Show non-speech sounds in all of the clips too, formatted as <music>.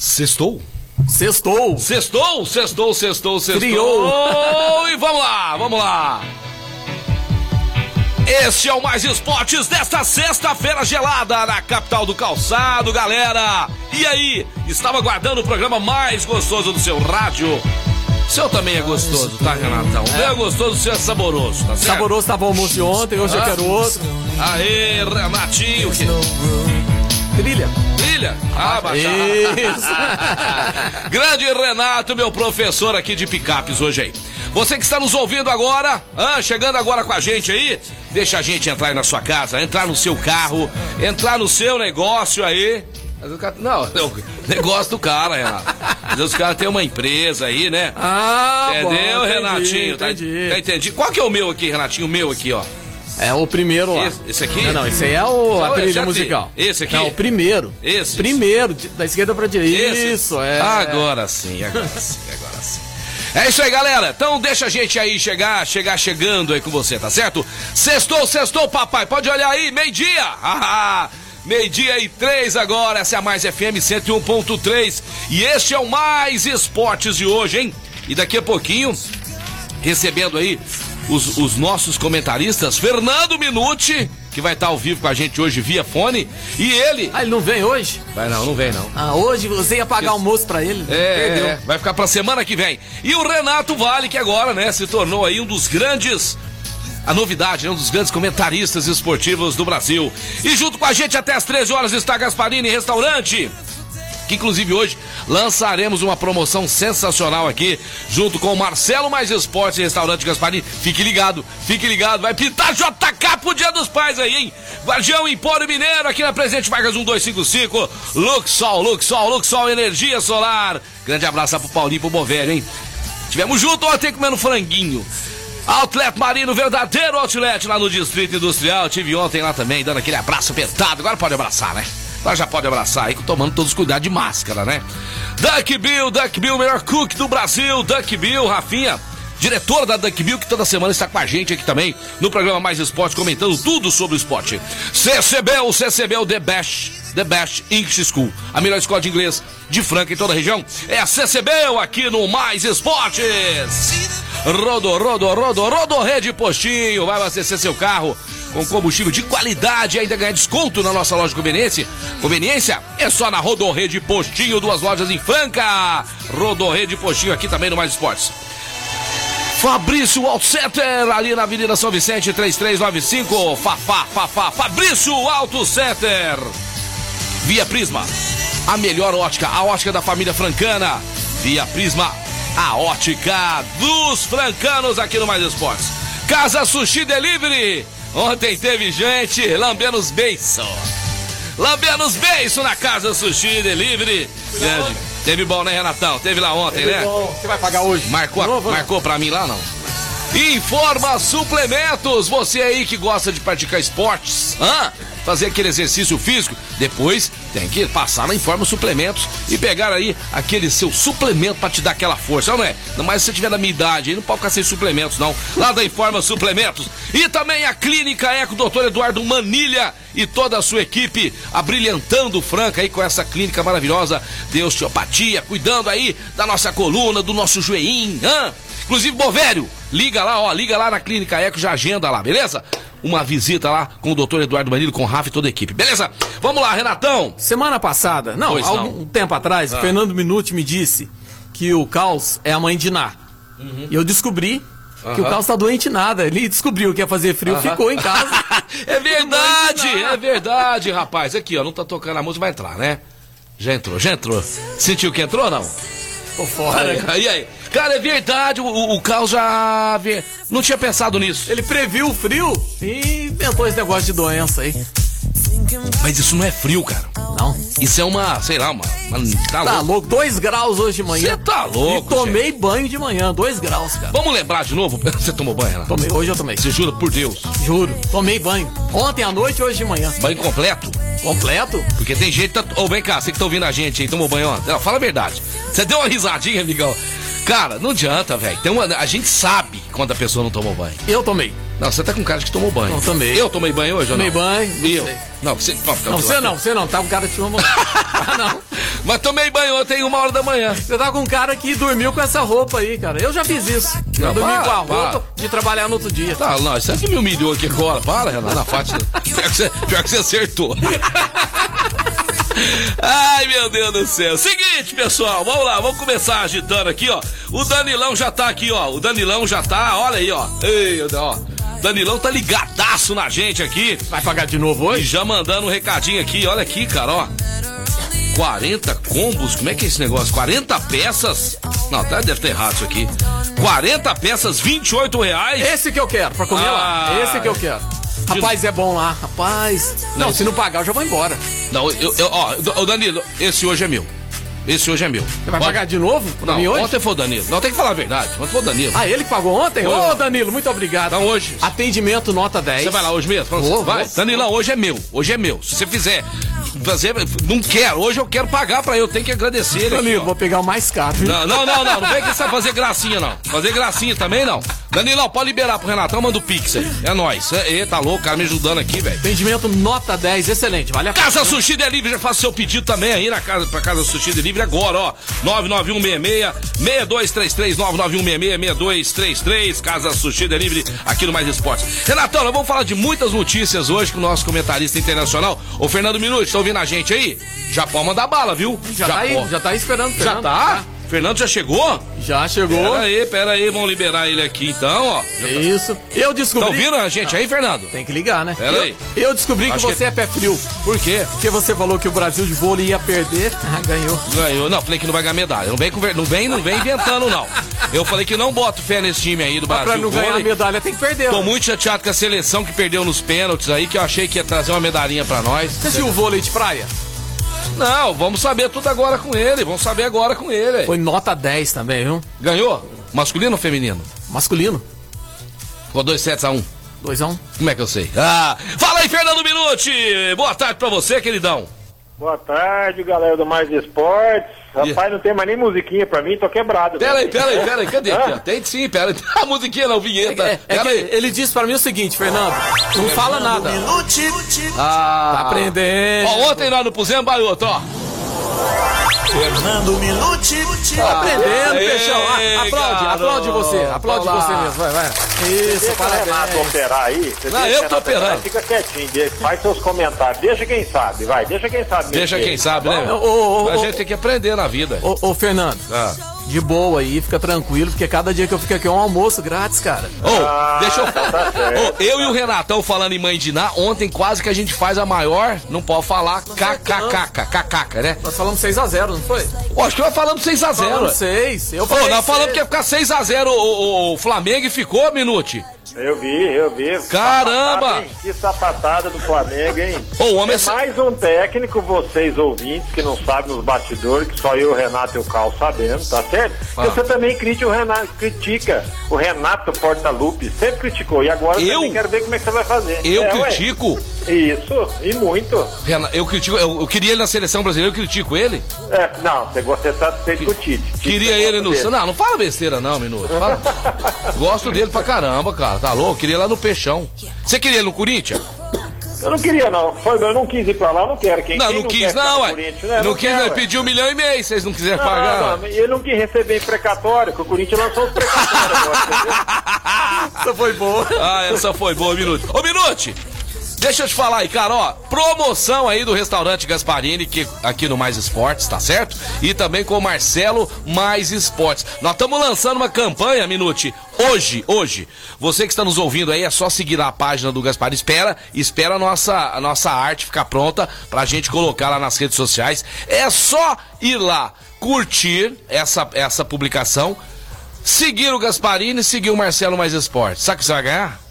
Sextou? Sextou. Sextou, sextou, sextou, sextou. Criou. <laughs> E vamos lá, vamos lá. Este é o Mais Esportes desta sexta-feira gelada na capital do calçado, galera. E aí, estava aguardando o programa mais gostoso do seu rádio? O seu também é gostoso, tá, Renatão? O meu é gostoso, o seu é saboroso, tá certo? Saboroso tava o almoço de ontem, hoje eu Ah. quero outro. Aê, Renatinho. Que... Trilha. Trilha? Ah, baixar. Isso. <laughs> Grande Renato, meu professor aqui de picapes hoje aí. Você que está nos ouvindo agora, ah, chegando agora com a gente aí, deixa a gente entrar aí na sua casa, entrar no seu carro, entrar no seu negócio aí. Não, <laughs> o negócio do cara, Renato. Às vezes os caras têm uma empresa aí, né? Ah, bom, Entendeu, entendi, Renatinho? Tá- Entendi. Tá, entendi. Qual que é o meu aqui, Renatinho? O meu aqui, ó. É o primeiro lá. Esse- esse aqui? Não, não, esse aí é o, Não, a esse trilha musical. Esse aqui? Não, o primeiro. Esse? Primeiro, da esquerda pra direita. Esse? Isso, é. Agora sim, agora sim, agora sim. É isso aí, galera. Então deixa a gente aí chegar, chegar chegando aí com você, tá certo? Sextou, sextou, papai. Pode olhar aí, meio-dia. Ah, Meio-dia e três agora. Essa é a Mais FM 101.3. E este é o Mais Esportes de hoje, hein? E daqui a pouquinho, recebendo aí os, os nossos comentaristas, Fernando Minuti, que vai estar ao vivo com a gente hoje via fone, e ele. Ah, ele não vem hoje? Vai não, não vem não. Ah, hoje você ia pagar almoço pra ele? É, Perdeu. é, vai ficar pra semana que vem. E o Renato Vale, que agora, né, se tornou aí um dos grandes. A novidade, né, um dos grandes comentaristas esportivos do Brasil. E junto com a gente até as 13 horas está Gasparini Restaurante. Que inclusive hoje lançaremos uma promoção sensacional aqui, junto com o Marcelo Mais Esportes e Restaurante Gasparini. Fique ligado, fique ligado, vai pintar JK pro Dia dos Pais aí, hein? Guardião Empório Mineiro, aqui na Presente Vargas 1255. Luxol, Luxol, Luxol Energia Solar. Grande abraço pro Paulinho e pro Bovério, hein? Tivemos junto ontem comendo franguinho. Outlet Marino, verdadeiro outlet lá no Distrito Industrial. Tive ontem lá também, dando aquele abraço apertado. Agora pode abraçar, né? Já pode abraçar aí, tomando todos os cuidados de máscara, né? Duck Bill, Duck Bill, melhor cook do Brasil. Duck Bill, Rafinha, diretor da Duck Bill, que toda semana está com a gente aqui também no programa Mais Esporte, comentando tudo sobre o esporte. CCBEL, CCBEL The Best, The Best English School, a melhor escola de inglês de Franca em toda a região. É a CCBEL aqui no Mais Esportes. Rodo, rodo, rodo, rodo Rede Postinho. Vai abastecer seu carro com combustível de qualidade e ainda ganhar desconto na nossa loja de conveniência. Conveniência é só na Rodo Rede Postinho, duas lojas em Franca. Rodo Rede Postinho aqui também no Mais Esportes. Fabrício Auto Center, ali na Avenida São Vicente, 3395. Fafá, Fafá, Fabrício Auto Center. Via Prisma, a melhor ótica, a ótica da família francana. Via Prisma, a ótica dos francanos aqui no Mais Esportes. Casa Sushi Delivery. Ontem teve gente lambendo os beiços. Lambendo os beiços na Casa Sushi Delivery. Grande. Teve bom, né, Renatão? Teve lá ontem, né? Você vai pagar hoje? Marcou, Não, vou- marcou pra mim lá, não? Informa Suplementos, você aí que gosta de praticar esportes, hã? fazer aquele exercício físico, depois tem que passar na Informa Suplementos e pegar aí aquele seu suplemento pra te dar aquela força, não é? Não mais se você tiver da minha idade, aí não pode ficar sem suplementos, não. Lá da Informa Suplementos. E também a Clínica Eco, doutor Eduardo Manilha e toda a sua equipe abrilhantando Franca aí com essa clínica maravilhosa de osteopatia, cuidando aí da nossa coluna, do nosso joelhinho, hã? Inclusive, Bovério, liga lá, ó, liga lá na Clínica Eco, já agenda lá, beleza? Uma visita lá com o doutor Eduardo Manilo, com o Rafa e toda a equipe, beleza? Vamos lá, Renatão. Semana passada, não, Pois há não. algum tempo atrás, Ah. Fernando Minuti me disse que o Caos é a mãe de Ná. E eu descobri que o. Caos tá doente nada. Ele descobriu que ia fazer frio, Aham. ficou em casa. <laughs> é verdade, Não é verdade, rapaz. Aqui, ó, não tá tocando a música, vai entrar, né? Já entrou, já entrou. Sentiu que entrou, não? Ficou fora. E aí? Cara, é verdade, o, o, Caos já... vê- Não tinha pensado nisso. Ele previu o frio e inventou esse negócio de doença aí. Mas isso não é frio, cara. Não. Isso é uma, sei lá, uma. uma tá, Tá louco. 2 graus hoje de manhã. Você tá louco, E tomei banho de manhã, 2 graus, cara. Vamos lembrar de novo? <laughs> Você tomou banho, Renato? Tomei, hoje eu tomei. Você jura por Deus? Juro, tomei banho. Ontem à noite e hoje de manhã. Banho completo? Completo? Porque tem gente. Tá... Ô, vem cá, você que tá ouvindo a gente aí, tomou banho? Não, fala a verdade. Você deu uma risadinha, amigão. Cara, não adianta, velho. Uma... A gente sabe quando a pessoa não tomou banho. Eu tomei. Não, você tá com cara de que tomou banho. Não, tomei. Eu tomei banho hoje Tomei ou não? banho, não E eu? sei. Não, você. Não, você não, você não. Tá com cara de chuva. <laughs> ah, não. Mas tomei banho ontem, uma hora da manhã. Você tá com cara que dormiu com essa roupa aí, cara. Eu já fiz isso. Eu Não, dormi para, com a roupa para. de trabalhar no outro dia. Tá, não, você que me humilhou aqui agora. Para, Renato. Na Fátima. <laughs> Pior que você, pior que você acertou. Ai, meu Deus do céu. Seguinte, pessoal, vamos lá, vamos começar agitando aqui, ó. O Danilão já tá aqui, ó. O Danilão já tá, olha aí, ó. Ei, ó. Danilão tá ligadaço na gente aqui. Vai pagar de novo E hoje? já mandando um recadinho aqui, olha aqui, cara, ó. 40 combos, como é que é esse negócio? 40 peças? Não, até deve ter errado isso aqui. 40 peças, 28 reais. Esse que eu quero, pra comer lá. Ah. Esse que eu quero. Rapaz, é bom lá. Rapaz. Não, Não, se não pagar, eu já vou embora. Não, eu, eu, ó, ô Danilo, esse hoje é meu. Esse hoje é meu. Você vai Pode- pagar de novo? pra Não, hoje? ontem foi o Danilo. Não, tem que falar a verdade. Ontem foi o Danilo. Ah, ele que pagou ontem? Ô, Danilo, muito obrigado. Então hoje. Atendimento nota 10. Você vai lá hoje mesmo? Vou, assim, vai. Danilão, hoje é meu. Hoje é meu. Se você fizer. Fazer, não quero. Hoje eu quero pagar pra eu. Tenho que agradecer ele. aqui, Danilo, ó. vou pegar o mais caro. viu? Não, não, não, não. Não vem que você vai fazer gracinha, não. Fazer gracinha também, não. Danilão, pode liberar pro Renatão, manda o Pix aí. É nóis. É, é, tá louco, o cara me ajudando aqui, velho. Atendimento nota 10, excelente. Vale a pena. Casa Sushi Delivery, já faça seu pedido também aí na casa, pra Casa Sushi Delivery agora, ó. 99166-6233, 99166-6233, Casa Sushi Delivery, aqui no Mais Esportes. Renatão, nós vamos falar de muitas notícias hoje com o nosso comentarista internacional, o Fernando Minuti, tá ouvindo a gente aí? Já pode mandar bala, viu? Já, tá aí, já tá aí esperando. Já Fernando. tá? Fernando já chegou? Já chegou. Pera aí, pera aí, vamos liberar ele aqui então, ó. Isso. Eu descobri. Tá ouvindo a gente aí, Fernando? Tem que ligar, né? Pera eu, aí. eu descobri que Acho que- você é pé frio. Por quê? Porque você falou que o Brasil de vôlei ia perder. <laughs> Ah, ganhou. Ganhou. Não, falei que não vai ganhar medalha. Não vem, não vem, não vem inventando, não. Eu falei que não boto fé nesse time aí do Mas Brasil. pra não ganhar Vôlei. medalha tem que perder. Tô ó. muito chateado com a seleção que perdeu nos pênaltis aí, que eu achei que ia trazer uma medalhinha pra nós. Você assistiu o vôlei de praia? Não, vamos saber tudo agora com ele. Vamos saber agora com ele. Foi nota 10 também, viu? Ganhou? Masculino ou feminino? Masculino. Ficou 2 sets a 1. 2 a 1 Como é que eu sei? Ah, fala aí, Fernando Minuti! Boa tarde pra você, queridão. Boa tarde, galera do Mais Esportes. Rapaz, não tem mais nem musiquinha pra mim, tô quebrado. Pera aí, velho. pera aí, pera aí. Cadê? Hã? Tem sim, pera aí. <laughs> A musiquinha não, vinheta. É, é aí. ele disse pra mim o seguinte, Fernando. Não fala nada. Ah. Tá aprendendo. Ó, ontem nós não pusemos baioto, ó. Fernando Minute. Tá aprendendo, Aê, Peixão. Ah, aplaude, garoto. aplaude você. Aplaude Olá. você mesmo. Vai, vai. Isso, Deixa o Renato parabéns. operar aí. Você Não, deixa eu tô Renato operar, operando. Fica quietinho, deixa- faz seus comentários. Deixa quem sabe, vai. Deixa quem sabe. Deixa quem sabe, né? tá meu? bom? Ô, ô, ô, a ô. gente tem que aprender na vida. Ô, ô, Fernando, Ah. De boa aí, fica tranquilo, porque cada dia que eu fico aqui é um almoço grátis, cara. Ô, Ah, deixa eu. tá certo. Ô, eu e o Renatão falando em mãe de Ná, ontem quase que a gente faz a maior, não pode falar, KKK, KKK, né? Nós falamos 6x0, não foi? Ó, acho que nós falamos 6x0. Falamos 6. Eu Ô, falei nós falamos que ia ficar 6x0 o, o, o Flamengo e ficou, Minute. Eu vi, eu vi. Caramba! Sapatada? Que sapatada do Flamengo, hein? Homem É mais um técnico, vocês ouvintes, que não sabem nos bastidores, que só eu, o Renato e o Cal sabemos, tá certo? Ah. Você também critica o Renato, critica o Renato Portaluppi, sempre criticou, e agora Eu? também quero ver como é que você vai fazer. Eu É, ué. critico. Isso, e muito. Rena- Eu critico, eu, eu queria ele na seleção brasileira, eu critico ele. É, não, você, tá feito com o Tite. Queria ele no. dele. Não, não fala besteira, não, Minuto. Fala- <laughs> Gosto dele pra caramba, cara. Tá louco? Queria ele lá no Peixão. Você queria ele no Corinthians? Eu não queria, não. Foi, eu não quis ir pra lá, não quero. Quem, Não, quem não quis, quer ficar não, ué. Né? Não quis, quer, pediu um milhão e meio, vocês não quiserem Não, pagar. não, não, ele não quis receber em precatório, que o Corinthians lançou os precatórios agora, <laughs> entendeu? Essa foi boa. <laughs> Ah, essa foi boa, Minute. Ô, Minute! Deixa eu te falar aí, cara, ó, promoção aí do restaurante Gasparini, que aqui no Mais Esportes, tá certo? E também com o Marcelo Mais Esportes. Nós estamos lançando uma campanha, Minute, hoje, hoje. Você que está nos ouvindo aí, é só seguir a página do Gasparini. Espera, espera a nossa, a nossa arte ficar pronta pra gente colocar lá nas redes sociais. É só ir lá, curtir essa, essa publicação, seguir o Gasparini seguir o Marcelo Mais Esportes. Sabe o que você vai ganhar?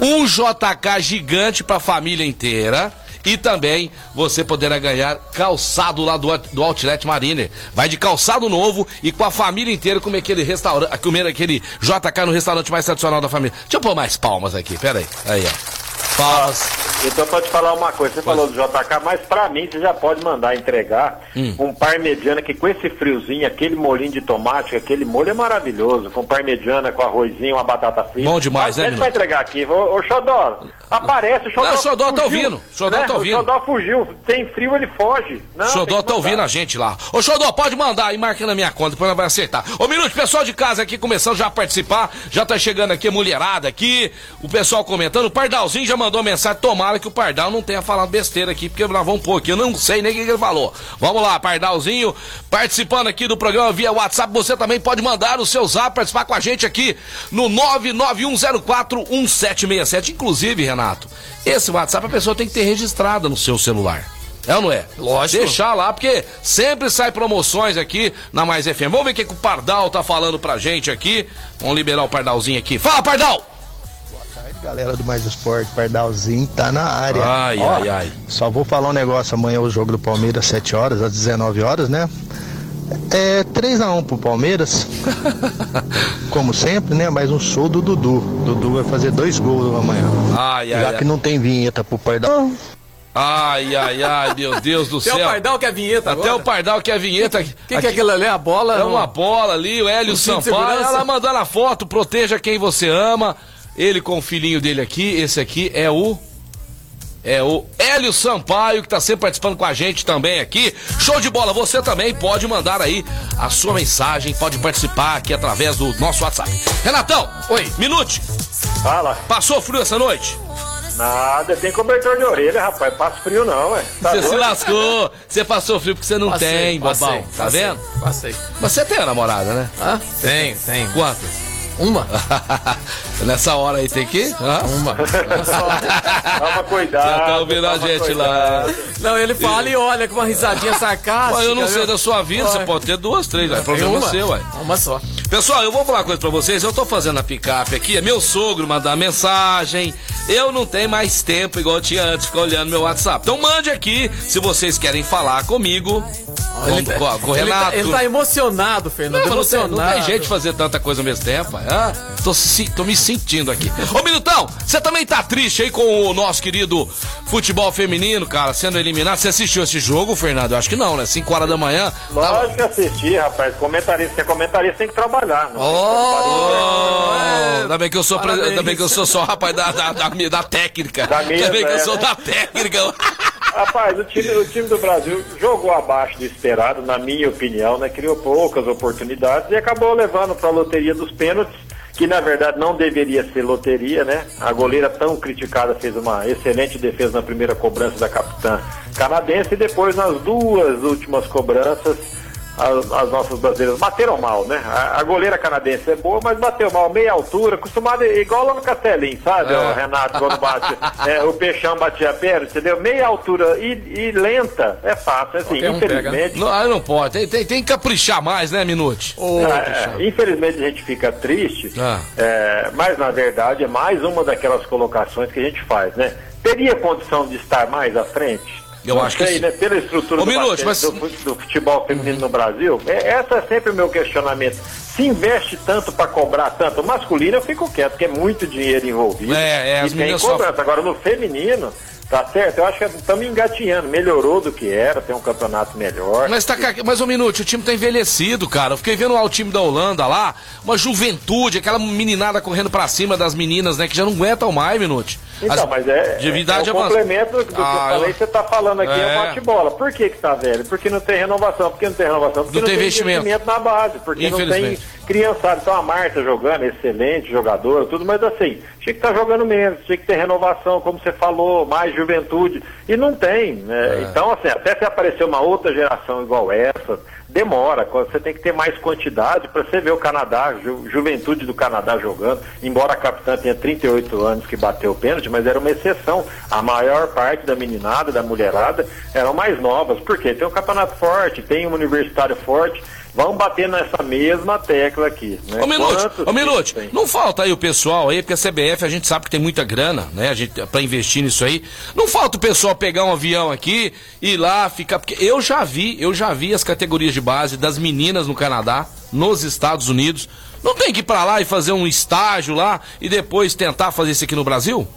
Um JK gigante pra família inteira. E também você poderá ganhar calçado lá do, do Outlet Mariner. Vai de calçado novo e com a família inteira comer aquele restaurante, comer aquele JK no restaurante mais tradicional da família. Deixa eu pôr mais palmas aqui, pera aí. Aí, ó. Palmas. Então, pra te falar uma coisa, você falou do JK, mas pra mim você já pode mandar entregar Hum. um parmegiana que com esse friozinho, aquele molinho de tomate, aquele molho é maravilhoso, com parmegiana, com arrozinho, uma batata frita. Bom demais, né, Mas vai entregar aqui. Ô, ô Xodó, aparece, o Xodó Não, o Xodó tá fugiu, ouvindo, o Xodó né? tá ouvindo. O Xodó fugiu, tem frio, ele foge. Não, Xodó tá ouvindo a gente lá. Ô Xodó, pode mandar aí, marca na minha conta, depois nós vai acertar. Ô Minuto, pessoal de casa aqui começando já a participar, já tá chegando aqui a mulherada aqui, o pessoal comentando, o Pardalzinho já mandou mensagem, tomara que o Pardal não tenha falado besteira aqui, porque nós vamos pôr aqui, eu não sei nem o que que ele falou. Vamos lá, Pardalzinho, participando aqui do programa via WhatsApp, você também pode mandar o seu zap, participar com a gente aqui no 991041767. Inclusive, Renato, esse WhatsApp a pessoa tem que ter registrada no seu celular. É ou não é? Lógico. Deixar lá, porque sempre sai promoções aqui na Mais FM. Vamos ver o que, que o Pardal tá falando pra gente aqui. Vamos liberar o Pardalzinho aqui. Fala, Pardal! Galera do Mais Esporte, Pardalzinho tá na área. Ai, Ó, ai, ai. Só vou falar um negócio, amanhã é o jogo do Palmeiras, 7 horas, às 19 horas, né? É 3x1 pro Palmeiras, <laughs> como sempre, né? Mas um show do Dudu. Dudu vai fazer dois gols amanhã. Ai, ai, Já ai. que não tem vinheta pro Pardal. Ai, ai, ai, meu Deus do <laughs> Até céu. o Pardal que é a vinheta Até agora. o Pardal que é a vinheta. O que, que é aquilo ali? A bola? É uma bola ali, o Hélio Sampaio. Ela mandando a foto, proteja quem você ama. Ele com o filhinho dele aqui. Esse aqui é o. É o Hélio Sampaio, que tá sempre participando com a gente também aqui. Show de bola! Você também pode mandar aí a sua mensagem, pode participar aqui através do nosso WhatsApp. Renatão, oi, minute. Fala. Passou frio essa noite? Nada, tem cobertor de orelha, rapaz. Passa frio não, ué. Tá Você se doido? lascou. Você passou frio porque você não Passei, tem, passei, bobão. Tá passei, vendo? Passei. Mas você tem a namorada, né? Hã? Tem, tem. Quantas? Uma? <laughs> Nessa hora aí tem que? Hã? Uma. Toma cuidado. Já tá ouvindo a gente lá. cuidado. Não, ele fala e olha com uma risadinha sarcástica. Mas eu não sei viu? da sua vida, você pode ter duas, três, é problema uma. seu, ué. Uma só. Pessoal, eu vou falar uma coisa pra vocês. Eu tô fazendo a picape aqui, é meu sogro mandar mensagem. Eu não tenho mais tempo igual eu tinha antes, ficar olhando meu WhatsApp. Então mande aqui se vocês querem falar comigo. Ele Com, tá- com, com o ele tá- Renato. Ele tá emocionado, Fernando. Não, mas não, tem, emocionado. não tem jeito de fazer tanta coisa ao mesmo tempo. Ah, tô, se- tô me sentindo aqui. Ô, Minutão, você também tá triste aí com o nosso querido futebol feminino, cara, sendo eliminado. Você assistiu esse jogo, Fernando? Eu acho que não, né? 5 horas da manhã. Lógico que assisti, rapaz. Comentarista, é comentarista tem que trabalhar. Não Oh, ainda bem que eu sou, Parabéns. ainda bem que eu sou só rapaz da, da, da, da técnica. Da mesa, ainda bem que eu é, sou né? da técnica. Rapaz, o time, o time do Brasil jogou abaixo do esperado, na minha opinião, né? Criou poucas oportunidades e acabou levando para a loteria dos pênaltis, que na verdade não deveria ser loteria, né? A goleira tão criticada fez uma excelente defesa na primeira cobrança da capitã canadense e depois nas duas últimas cobranças as, as nossas brasileiras bateram mal, né? A, a goleira canadense é boa, mas bateu mal, meia altura, acostumada, igual lá no Castelinho, sabe, É. o Renato, quando bate, <laughs> é, o peixão batia a perna, entendeu? Meia altura e, e lenta, é fácil, assim, pega. infelizmente. Não, não pode. Tem, tem, tem que caprichar mais, né, Minute? É, infelizmente a gente fica triste, Ah. é, mas na verdade é mais uma daquelas colocações que a gente faz, né? Teria condição de estar mais à frente? Eu Não acho que sei, sim. né? Pela estrutura Ô, do, Minuto, mas- do, fut- do futebol feminino no Brasil, é, essa é sempre o meu questionamento. Se investe tanto para cobrar tanto, o masculino eu fico quieto, porque é muito dinheiro envolvido. É, é, e as tem meninas cobrança. Agora no feminino, tá certo? Eu acho que estamos engatinhando, melhorou do que era, tem um campeonato melhor. Mas tá mais um minuto, o time tá envelhecido, cara. Eu fiquei vendo lá o time da Holanda lá, uma juventude, aquela meninada correndo pra cima das meninas, né? Que já não aguentam mais, Minute. Então, As- mas é, de idade é o complemento do que Ah, eu falei, eu- você tá falando aqui, é, É. bate-bola. Por que que tá velho? Porque não tem renovação. Por que não tem renovação? Porque Não tem investimento. na base. Porque não tem criançada. Então a Marta jogando, excelente jogadora, tudo, mas assim, tinha que estar jogando menos, tinha que ter renovação, como você falou, mais juventude. E não tem. né? É. Então, assim, até se aparecer uma outra geração igual essa, demora. Você tem que ter mais quantidade para você ver o Canadá, ju- juventude do Canadá jogando. Embora a capitã tenha 38 anos que bateu o pênalti, mas era uma exceção. A maior parte da meninada, da mulherada, eram mais novas. Por quê? Tem um campeonato forte, tem um universitário forte. Vamos bater nessa mesma tecla aqui. Né? Ô Minute, ô Minute, não falta aí o pessoal aí, porque a CBF a gente sabe que tem muita grana, né? A gente, pra investir nisso aí. Não falta o pessoal pegar um avião aqui, ir lá, ficar. Porque eu já vi, eu já vi as categorias de base das meninas no Canadá, nos Estados Unidos. Não tem que ir pra lá e fazer um estágio lá e depois tentar fazer isso aqui no Brasil?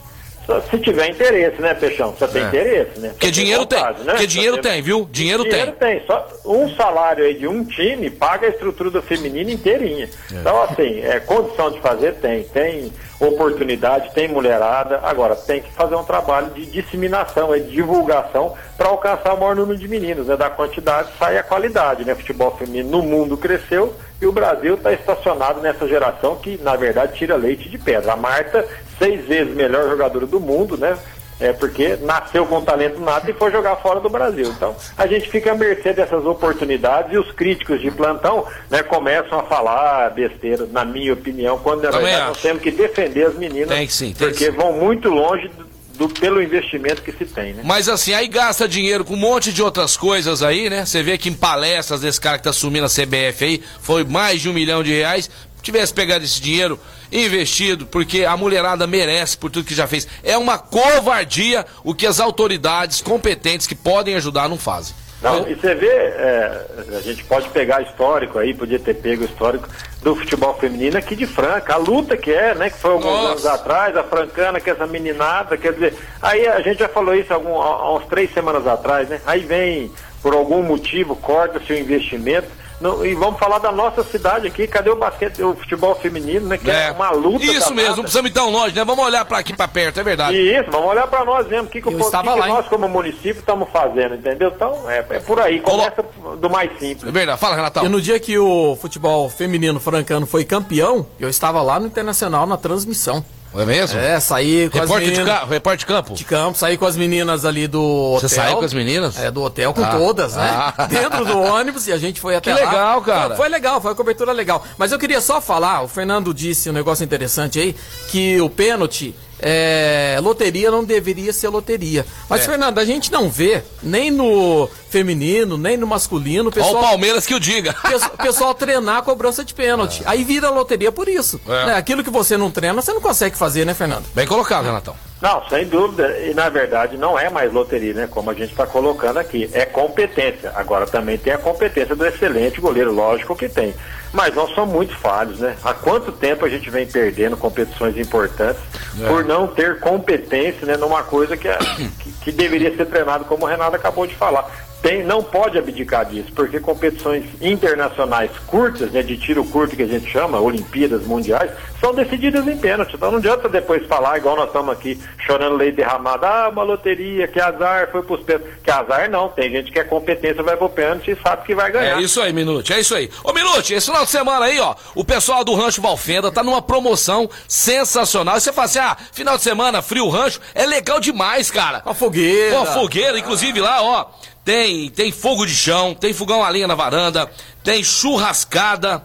Se tiver interesse, né, Peixão? Você tem É. interesse, né? Porque dinheiro tem, vontade, né? porque dinheiro tem, viu? Dinheiro Dinheiro tem. tem. Só um salário aí de um time paga a estrutura do feminino inteirinha. Então, assim, é, condição de fazer tem. Tem oportunidade, tem mulherada. Agora, tem que fazer um trabalho de disseminação, é, de divulgação para alcançar o maior número de meninos. Né? Da quantidade sai a qualidade. Né? Futebol feminino no mundo cresceu e o Brasil está estacionado nessa geração que, na verdade, tira leite de pedra. A Marta, seis vezes melhor jogadora do mundo, né? É porque nasceu com talento nato e foi jogar fora do Brasil. Então, a gente fica à mercê dessas oportunidades e os críticos de plantão né, começam a falar besteira, na minha opinião, quando na verdade nós temos que defender as meninas, Tem que sim, tem porque que sim. vão muito longe do- pelo investimento que se tem. Né? Mas assim, aí gasta dinheiro com um monte de outras coisas aí, né? Você vê que em palestras desse cara que tá assumindo a CBF aí, foi mais de um milhão de reais. Tivesse pegado esse dinheiro, investido, porque a mulherada merece por tudo que já fez. É uma covardia o que as autoridades competentes que podem ajudar não fazem. Não, e você vê, é, a gente pode pegar histórico aí, podia ter pego histórico do futebol feminino aqui de Franca, a luta que é, né, que foi alguns Nossa. anos atrás, a francana, que é essa meninada, quer dizer, aí a gente já falou isso algum, há há uns três semanas atrás, né, aí vem, por algum motivo, corta-se o investimento, não- e vamos falar da nossa cidade aqui, cadê o basquete, o futebol feminino, né, que é, uma luta Isso mesmo, não precisamos ir tão longe, né? Vamos olhar pra aqui pra perto, é verdade. E isso, vamos olhar para nós mesmo, o que, que, o que que lá, nós como município estamos fazendo, entendeu? Então, é, é por aí, começa do mais simples. É verdade. Fala, Renatão. E no dia que o futebol feminino francano foi campeão, eu estava lá no Internacional na transmissão. É mesmo? É, saí com as de, meninas ca... Repórter de campo? de campo, saí com as meninas ali do hotel. Você saiu com as meninas? É, do hotel com Ah. todas, né? Ah. <laughs> Dentro do ônibus e a gente foi até Que lá. legal, cara. Foi, foi legal, foi uma cobertura legal. Mas eu queria só falar, o Fernando disse um negócio interessante aí, que o pênalti, é, loteria não deveria ser loteria. Mas, É. Fernando, a gente não vê, nem no feminino, nem no masculino, o Ó o pessoal... Palmeiras que o diga. <laughs> Pesso- O pessoal treinar a cobrança de pênalti. Aí vira loteria por isso. É. né? Aquilo que você não treina, você não consegue fazer, né, Fernando? Bem colocado, Renatão. Não, sem dúvida. E na verdade não é mais loteria, né? Como a gente está colocando aqui. É competência. Agora também tem a competência do excelente goleiro, lógico que tem. Mas nós somos muito falhos, né? Há quanto tempo a gente vem perdendo competições importantes É. por não ter competência né, numa coisa que, é- <coughs> que, que deveria ser treinado, como o Renato acabou de falar. Tem, não pode abdicar disso, porque competições internacionais curtas, né, de tiro curto que a gente chama, Olimpíadas Mundiais, são decididas em pênalti. Então não adianta depois falar, igual nós estamos aqui chorando leite derramado, ah, uma loteria, que azar, foi pros pênaltis. Que azar não, tem gente que é competência, vai pro pênalti e sabe que vai ganhar. É isso aí, Minute, é isso aí. Ô, Minute, esse final de semana aí, ó, o pessoal do Rancho Valfenda tá numa promoção sensacional. E você fala assim, ah, final de semana, frio rancho, é legal demais, cara. Uma fogueira. Pô, fogueira, inclusive lá, ó, tem, tem fogo de chão, tem fogão a lenha na varanda, tem churrascada.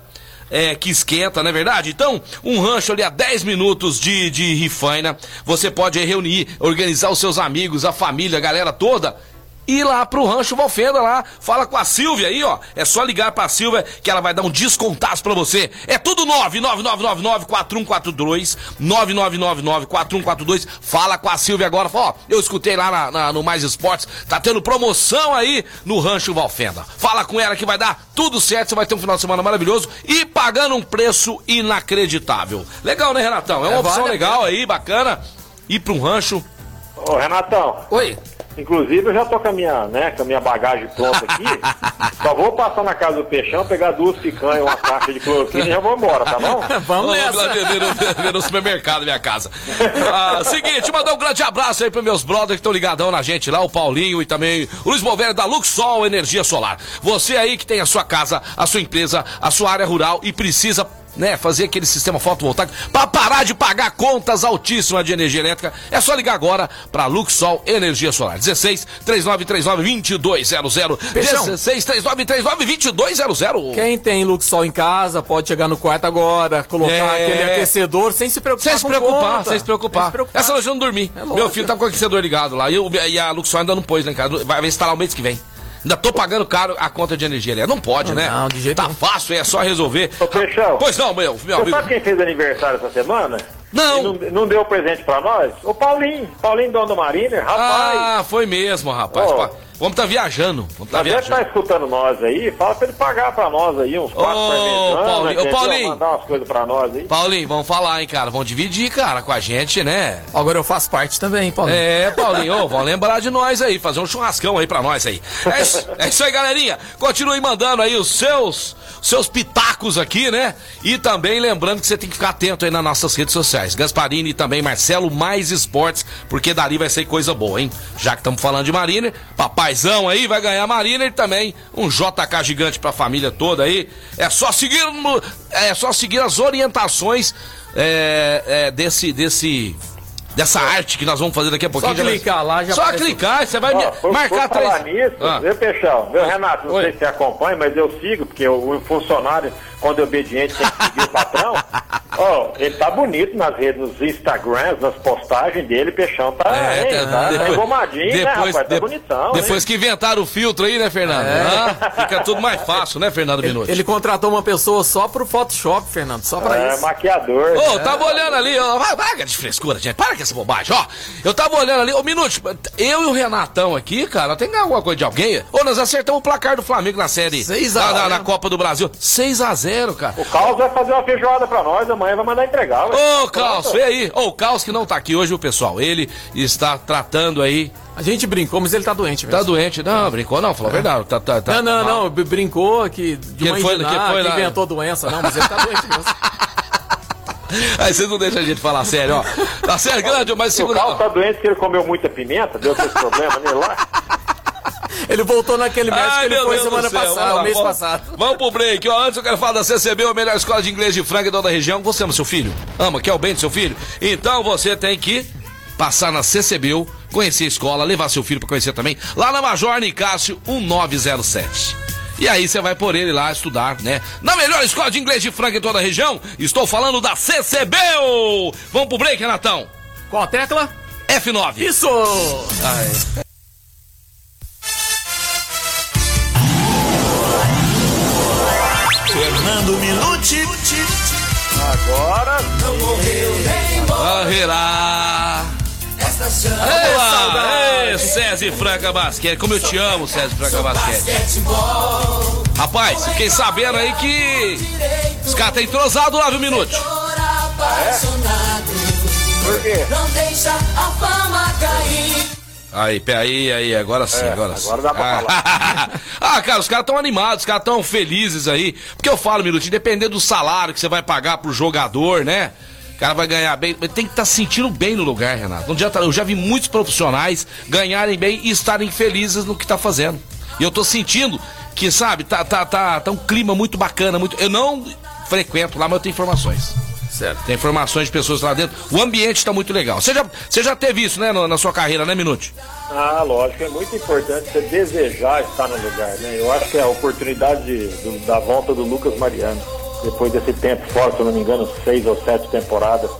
é, que esquenta, não é verdade? Então, um rancho ali a 10 minutos de, de Rifaina. Você pode reunir, organizar os seus amigos, a família, a galera toda. E ir lá pro Rancho Valfenda lá, fala com a Silvia aí, ó. É só ligar pra Silvia que ela vai dar um descontaço pra você. É tudo 999994142, 99994142. Fala com a Silvia agora. Fala, ó, eu escutei lá na- na- no Mais Esportes, tá tendo promoção aí no Rancho Valfenda. Fala com ela que vai dar tudo certo, você vai ter um final de semana maravilhoso e pagando um preço inacreditável. Legal, né, Renatão? É uma É, opção vale legal aí, bacana. Ir pra um rancho. Ô, Renatão, Oi. Inclusive, eu já tô com a minha, né, com a minha bagagem pronta aqui. <laughs> Só vou passar na casa do Peixão, pegar duas picanhas, uma caixa de cloroquina e já vou embora, tá bom? <laughs> Vamos Vamos lá nessa. ver, ver, ver no supermercado, minha casa. <laughs> Ah, seguinte, mandar um grande abraço aí pros meus brothers que estão ligadão na gente lá, o Paulinho e também o Luiz Bovério da Luxol Energia Solar. Você aí que tem a sua casa, a sua empresa, a sua área rural e precisa né, fazer aquele sistema fotovoltaico para parar de pagar contas altíssimas de energia elétrica, é só ligar agora para Luxol Energia Solar. 16 3939 2200. Peixão. 16 3939 2200. Quem tem Luxol em casa pode chegar no quarto agora, colocar É. aquele aquecedor sem se preocupar Sem se preocupar, conta. sem se preocupar. Sem se preocupar. Essa noite eu não dormi. É. Meu filho tá com o aquecedor ligado lá e, o- e a Luxol ainda não pôs lá em casa. Vai, vai instalar o mês que vem. Ainda tô pagando caro a conta de energia ali. Não pode, né? não, de jeito Tá nenhum. fácil, é só resolver. Ô, Peixão. Pois não, meu, meu Você amigo. sabe quem fez aniversário essa semana? Não. E não, não deu presente pra nós? O Paulinho. Paulinho, dono do Mariner. Rapaz. Ah, foi mesmo, rapaz. Ó. Pá, Vamos tá viajando. Vamos tá Mas deve estar viajando. escutando nós aí, fala pra ele pagar pra nós aí uns quatro Ô, parmesanos, Paulinho, ô? Paulinho. Mandar umas coisas pra nós aí. Paulinho, vamos falar, hein, cara. Vamos dividir, cara, com a gente, né? Agora eu faço parte também, Paulinho. É, Paulinho, ô, vão lembrar de nós aí, fazer um churrascão aí pra nós aí. É isso, é isso aí, galerinha. Continue mandando aí os seus, seus pitacos aqui, né? E também lembrando que você tem que ficar atento aí nas nossas redes sociais. Gasparini e também Marcelo Mais Esportes, porque dali vai ser coisa boa, hein? Já que estamos falando de Mariner, papaizão aí vai ganhar Mariner e também um JK gigante pra família toda aí. É só seguir, é só seguir as orientações é, é, desse, desse, dessa arte que nós vamos fazer daqui a pouquinho. Só clicar lá, já Só aparece. clicar, você vai Ó, por, marcar por falar três. nisso, Ah. viu, Peixão? Viu, Renato? Não Oi. sei se você acompanha, mas eu sigo, porque o, o funcionário, quando é obediente, tem que seguir o patrão. <laughs> Ó, ele tá bonito nas redes, nos Instagrams, nas postagens dele, Peixão tá, É, hein, tá, tá engomadinho, né, rapaz? Tá de- bonitão, depois hein? que inventaram o filtro aí, né, Fernando? Ah, fica tudo mais fácil, né, Fernando Minuto? Ele contratou uma pessoa só pro Photoshop, Fernando, só pra É, isso. maquiador. Ô, eu tava olhando ali, ó. Vai, vai, de frescura, gente. Para com essa bobagem, ó. Eu tava olhando ali, ô, Minuto, eu e o Renatão aqui, cara, tem que ganhar alguma coisa de alguém? Ô, nós acertamos o placar do Flamengo na série. 6 a na, na, 0. na Copa do Brasil. 6x0, cara. O Carlos vai fazer uma feijoada pra nós, amanhã vai mandar entregar. Ô, Klaus, vem aí. Ô, o Klaus que não tá aqui hoje, o pessoal. Ele está tratando aí. A gente brincou, mas ele tá doente mesmo. Tá doente. Não, brincou não, falou a verdade. Tá, tá, tá, não, não, mal. não, brincou que de Que foi- que foi que inventou doença, não, mas ele tá doente mesmo. <laughs> Aí vocês não deixam a gente falar sério, ó. Tá sério, grande, mas O segura. Carlos tá doente porque ele comeu muita pimenta, deu esse problema nele lá. Ele voltou naquele médico que ele foi Deus semana passada, lá, mês vamos- passado. Vamos pro break, ó. Antes eu quero falar da CCB, a melhor escola de inglês de Franca e toda a região. Você ama seu filho? Ama, quer o bem do seu filho? Então você tem que passar na CCBU, conhecer a escola, levar seu filho pra conhecer também, lá na Major Nicásio 1907. E aí você vai por ele lá estudar, né? Na melhor escola de inglês de Franca em toda a região, estou falando da CCBU! Vamos pro break, Renatão? Qual a tecla? F9. Isso! Fernando Minuti. Agora, Carreira. Esta chama Olá, Ei, César Franca Basquete. Como eu te amo, César Franca Basquete. Rapaz, fiquei sabendo aí que os caras tá entrosado lá, viu, Minuto? apaixonado. por quê? Não deixa a fama cair. Aí, aí, aí, agora sim, É, agora sim. agora dá pra ah, <laughs> ah, cara, os caras tão animados, os caras tão felizes aí. Porque eu falo, Minuto, dependendo do salário que você vai pagar pro jogador, né? O cara vai ganhar bem, mas tem que estar sentindo bem no lugar, Renato. Não adianta, eu já vi muitos profissionais ganharem bem e estarem felizes no que tá fazendo. E eu tô sentindo que, sabe, tá, tá, tá, tá um clima muito bacana, muito. Eu não frequento lá, mas eu tenho informações. Certo. Tem informações de pessoas lá dentro. O ambiente tá muito legal. Você já, você já teve isso, né, no- na sua carreira, né, Minute? Ah, lógico, é muito importante você desejar estar no lugar, né? Eu acho que é a oportunidade de- do- da volta do Lucas Mariano, depois desse tempo fora, se não me engano, seis ou sete temporadas,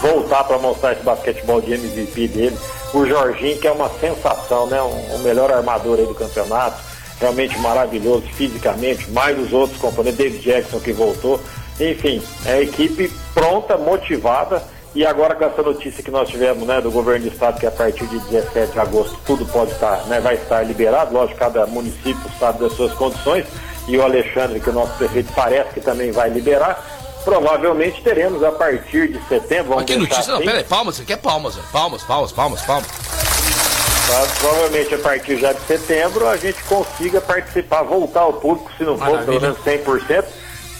voltar para mostrar esse basquetebol de MVP dele. O Jorginho, que é uma sensação, né? Um- o melhor armador aí do campeonato, realmente maravilhoso fisicamente, mais os outros componentes, David Jackson que voltou. Enfim, é a equipe pronta, motivada. E agora com essa notícia que nós tivemos né, do governo do estado, que a partir de 17 de agosto tudo pode estar, né, vai estar liberado, lógico, cada município sabe das suas condições, e o Alexandre, que é o nosso prefeito, parece que também vai liberar. Provavelmente teremos a partir de setembro, vamos Aqui deixar notícia, não, assim, pera aí, palmas, você quer palmas, velho. palmas, palmas, palmas, palmas. tá? provavelmente a partir já de setembro a gente consiga participar, voltar ao público, se não for pelo menos 100%,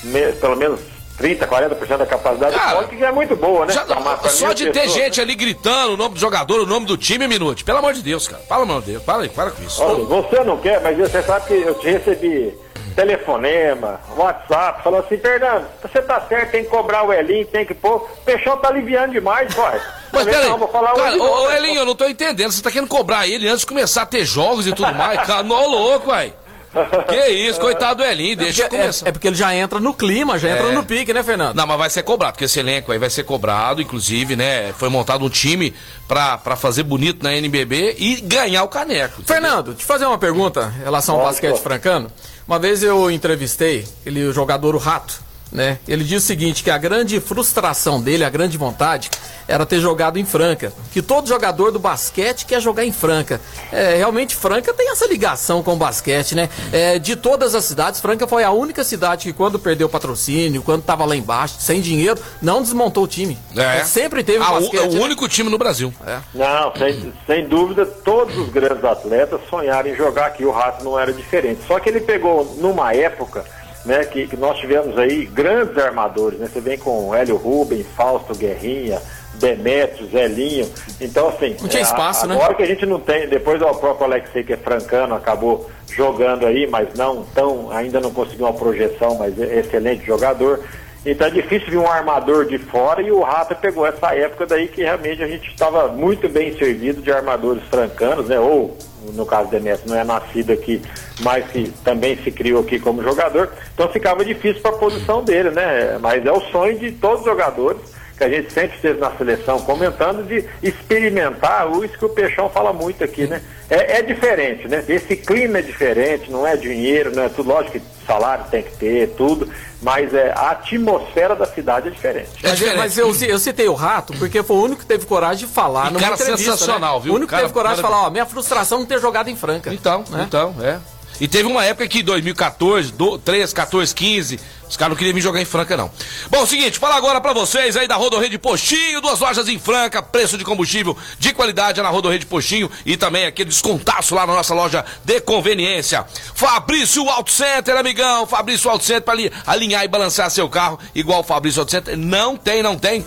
me- pelo menos 30, 40% da capacidade Cara, do que é muito boa, né? Já- só de ter pessoas, gente né? ali gritando o nome do jogador, o nome do time, Minute. Pelo amor de Deus, cara. Amor de Deus, para aí, para com isso. Olha, você não quer, mas você sabe que eu te recebi telefonema, WhatsApp, falou assim, Fernando, você tá certo, tem que cobrar o Elinho, tem que pôr. O Peixão tá aliviando demais, pai. Mas peraí, não, vou falar cara, hoje ô, né? Elinho, eu não tô entendendo. Você tá querendo cobrar ele antes de começar a ter jogos e tudo mais? Cara, não, louco, uai. <laughs> Que isso, coitado do Elinho, deixa Porque- começar. é, é porque ele já entra no clima, já entra É. no pique, né, Fernando? Não, mas vai ser cobrado, porque esse elenco aí vai ser cobrado, inclusive, né? Foi montado um time pra, pra fazer bonito na NBB e ganhar o caneco. Fernando, te fazer uma pergunta em relação ao Pode, basquete francano. Uma vez eu entrevistei ele, o jogador o Rato, né? Ele disse o seguinte, que a grande frustração dele, a grande vontade, era ter jogado em Franca. Que todo jogador do basquete quer jogar em Franca. É, realmente, Franca tem essa ligação com o basquete, né? É, de todas as cidades, Franca foi a única cidade que quando perdeu patrocínio, quando tava lá embaixo, sem dinheiro, não desmontou o time. É. Sempre teve Ah, o, basquete. é o né? único time no Brasil. Não, sem, sem dúvida, todos os grandes atletas sonharam em jogar aqui. O Rato não era diferente. Só que ele pegou numa época né, que, que nós tivemos aí grandes armadores. Né? Você vem com Hélio Rubens, Fausto Guerrinha, Demetrio, Zelinho. Então, assim, Não tinha é, espaço, né? agora que a gente não tem, depois o próprio Alexei, que é francano, acabou jogando aí, mas não tão, ainda não conseguiu uma projeção, mas é excelente jogador. Então é difícil vir um armador de fora e o Rata pegou essa época daí que realmente a gente estava muito bem servido de armadores francanos, né? Ou, no caso do Demetrio, não é nascido aqui, mas que também se criou aqui como jogador. Então ficava difícil para a posição dele, né? Mas é o sonho de todos os jogadores que a gente sempre esteve na seleção comentando de experimentar o isso que o Peixão fala muito aqui, né? É, é diferente, né? Esse clima é diferente, não é dinheiro, não é tudo, lógico que salário tem que ter, tudo, mas é, a atmosfera da cidade é diferente. É Mas, diferente. mas eu, eu citei o Rato porque foi o único que teve coragem de falar E numa cara entrevista, sensacional, né? viu? O único Cara, que teve coragem de cara- falar, ó, minha frustração não ter jogado em Franca. Então, né? então, é. E teve uma época que 2014, do, 13, 14, 15, os caras não queriam vir jogar em Franca, não. Bom, seguinte, fala agora pra vocês aí da Rodorrede Postinho, duas lojas em Franca, preço de combustível de qualidade na Rodorrede Postinho e também aquele descontaço lá na nossa loja de conveniência. Fabrício Auto Center, amigão, Fabrício Auto Center ali, alinhar e balancear seu carro, igual o Fabrício Auto Center, não tem, não tem.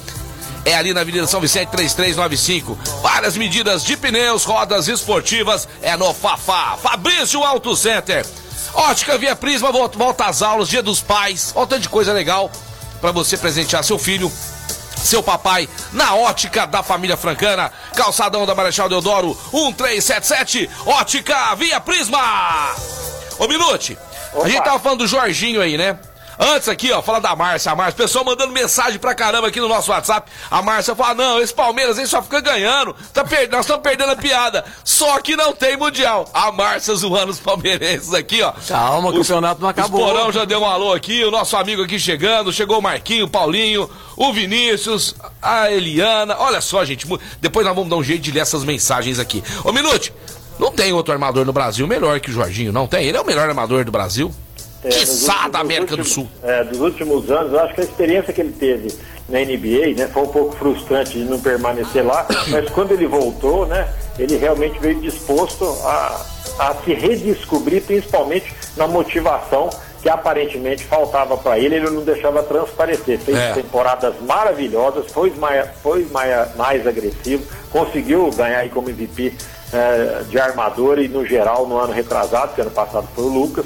É ali na Avenida São Vicente 3395. Várias medidas de pneus, rodas esportivas. É no Fafá. Fabrício Auto Center. Ótica Via Prisma volta, volta às aulas, Dia dos Pais. Olha de coisa legal para você presentear seu filho. Seu papai na ótica da família francana, calçadão da Marechal Deodoro 1377, ótica Via Prisma. Ô Minute, a Opa. gente tava falando do Jorginho aí, né? Antes aqui, ó, fala da Márcia, a Márcia, pessoal mandando mensagem pra caramba aqui no nosso WhatsApp. A Márcia fala: não, esse Palmeiras aí só fica ganhando. Tá per... Nós estamos perdendo a piada. Só que não tem Mundial. A Márcia zoando os palmeirenses aqui, ó. Calma, o campeonato não acabou. O Porão já deu um alô aqui, o nosso amigo aqui chegando. Chegou o Marquinho, o Paulinho, o Vinícius, a Eliana. Olha só, gente. Depois nós vamos dar um jeito de ler essas mensagens aqui. Ô, Minute, não tem outro armador no Brasil melhor que o Jorginho, não tem? Ele é o melhor armador do Brasil. É, Quiçá últimos- da América do últimos- Sul. É, dos últimos anos, eu acho que a experiência que ele teve na NBA, né, foi um pouco frustrante de não permanecer lá, mas quando ele voltou, né, ele realmente veio disposto a, a se redescobrir, principalmente na motivação que aparentemente faltava para ele, ele não deixava transparecer. Fez É. temporadas maravilhosas, foi mais, foi mais, mais agressivo, conseguiu ganhar como MVP eh, de armador e no geral no ano retrasado, que ano passado foi o Lucas.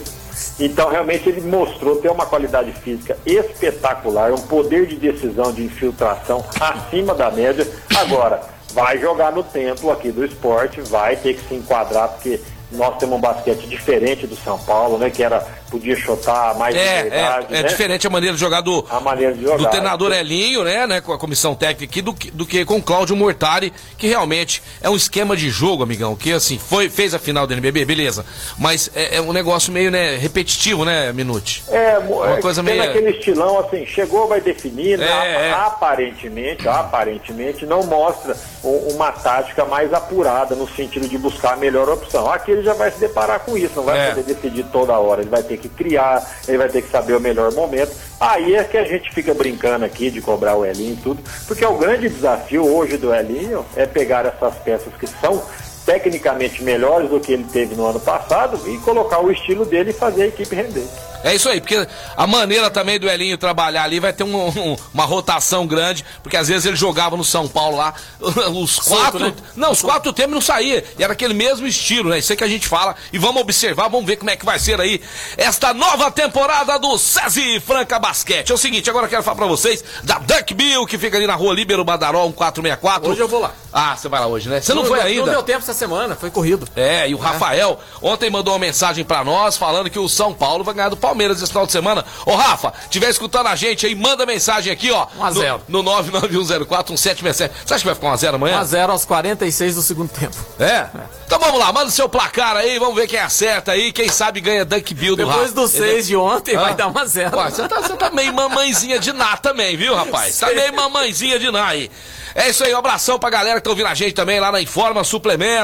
Então realmente ele mostrou ter uma qualidade física espetacular, um poder de decisão, de infiltração acima da média. Agora, vai jogar no templo aqui do esporte, vai ter que se enquadrar, porque nós temos um basquete diferente do São Paulo, né? Que era, podia chutar mais É, liberdade, é, é né? diferente a maneira de jogar do, A maneira de jogar. do treinador Elinho, né, né, com a comissão técnica aqui, do, que- do que com o Cláudio Mortari, que realmente é um esquema de jogo, amigão, que assim, foi, fez a final do NBB, beleza, mas é, é um negócio meio, né, repetitivo, né, Minute? É, Uma é, coisa tem meio- aquele estilão assim, chegou, vai definir, né? É, é. aparentemente, aparentemente não mostra uma tática mais apurada no sentido de buscar a melhor opção. Aqui ele já vai se deparar com isso, não vai É. poder decidir toda hora, ele vai ter que criar, ele vai ter que saber o melhor momento. Aí é que a gente fica brincando aqui de cobrar o Elinho e tudo, porque o grande desafio hoje do Elinho é pegar essas peças que são tecnicamente melhores do que ele teve no ano passado e colocar o estilo dele e fazer a equipe render. É isso aí, porque a maneira também do Elinho trabalhar ali vai ter um- um- uma rotação grande, porque às vezes ele jogava no São Paulo lá, <laughs> os quatro. né? Não, os quatro tempos não saía. E era aquele mesmo estilo, né? Isso aí que a gente fala. E vamos observar, vamos ver como é que vai ser aí esta nova temporada do SESI Franca Basquete. É o seguinte, agora eu quero falar pra vocês da Duck Bill, que fica ali na rua Líbero Badaró 1464. Hoje eu vou lá. Ah, você vai lá hoje, né? Você não, foi deu- ainda? Não deu tempo essa semana, foi corrido. É, e o Rafael ontem mandou uma mensagem pra nós falando que o São Paulo vai ganhar do Palmeiras esse final de semana. Ô Rafa, tiver escutando a gente aí, manda mensagem aqui, ó. 1 a 0. No, no 991041767. Você acha que vai ficar 1x0 amanhã? 1x0 aos 46 do segundo tempo. É? Então vamos lá, manda o seu placar aí, vamos ver quem acerta aí. Quem sabe ganha Dunk Bill do Depois Rafa. do 6 de ontem, Ah. vai dar 1x0. Ué, Você tá, você tá meio mamãezinha de ná também, viu, rapaz? Tá meio mamãezinha de ná aí. É isso aí, um abração pra galera que tá ouvindo a gente também lá na Informa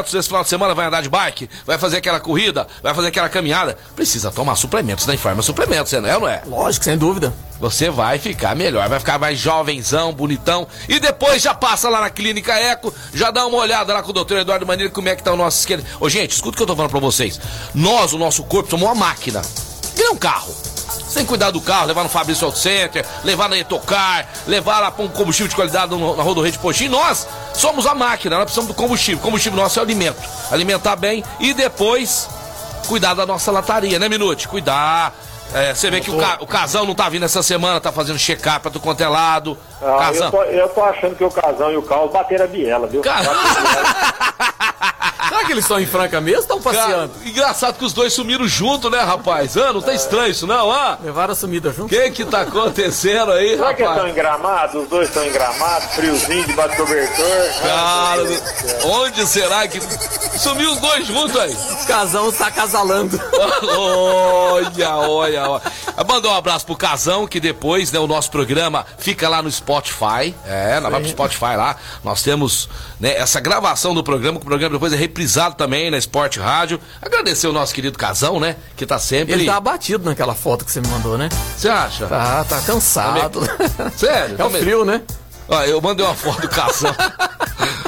Suplementos. Esse final de semana vai andar de bike, vai fazer aquela corrida, vai fazer aquela caminhada. Precisa tomar suplementos da Informa Suplementos, não é não é? Lógico, sem dúvida. Você vai ficar melhor, vai ficar mais jovenzão, bonitão. E depois já passa lá na Clínica Eco, já dá uma olhada lá com o doutor Eduardo Maneiro como é que tá o nosso esquema. Ô, gente, escuta o que eu tô falando pra vocês. Nós, o nosso corpo, somos uma máquina. Que nem um carro. Que cuidar do carro, levar no Fabrício Auto Center, levar na Etocar, levar lá pra um combustível de qualidade na Rodorreio de Postinho. Nós somos a máquina, nós precisamos do combustível. O combustível nosso é o alimento. Alimentar bem e depois cuidar da nossa lataria, né, Minute? Cuidar. É, você vê que o, ca- o casal não tá vindo essa semana, tá fazendo check-up pra tu quanto é lado. Ah, eu, tô, eu tô achando que o Casão e o Carlos bateram a biela, viu? Cara- <laughs> Será que eles estão em Franca mesmo ou estão Cara, passeando? engraçado que os dois sumiram junto, né, rapaz? Ah, não tá estranho isso, não, ah? Levaram a sumida junto? O que que tá acontecendo aí, Será que eles estão rapaz? em gramado? Os dois estão em gramado, friozinho, debaixo do cobertor. Cara, onde será que. Sumiu os dois juntos aí? O casão está acasalando. olha, olha, olha. Mandar um abraço pro Casão, que depois, né, o nosso programa fica lá no Spotify. É, nós vamos pro Spotify lá. Nós temos, né, essa gravação do programa, que o programa depois é reprisado também na Sport Rádio. Agradecer o nosso querido Casão, né, que tá sempre... Ele tá abatido naquela foto que você me mandou, né? Você acha? Tá, tá cansado. Sério? É o frio, né? Ó, eu mandei uma foto do Casão. <laughs>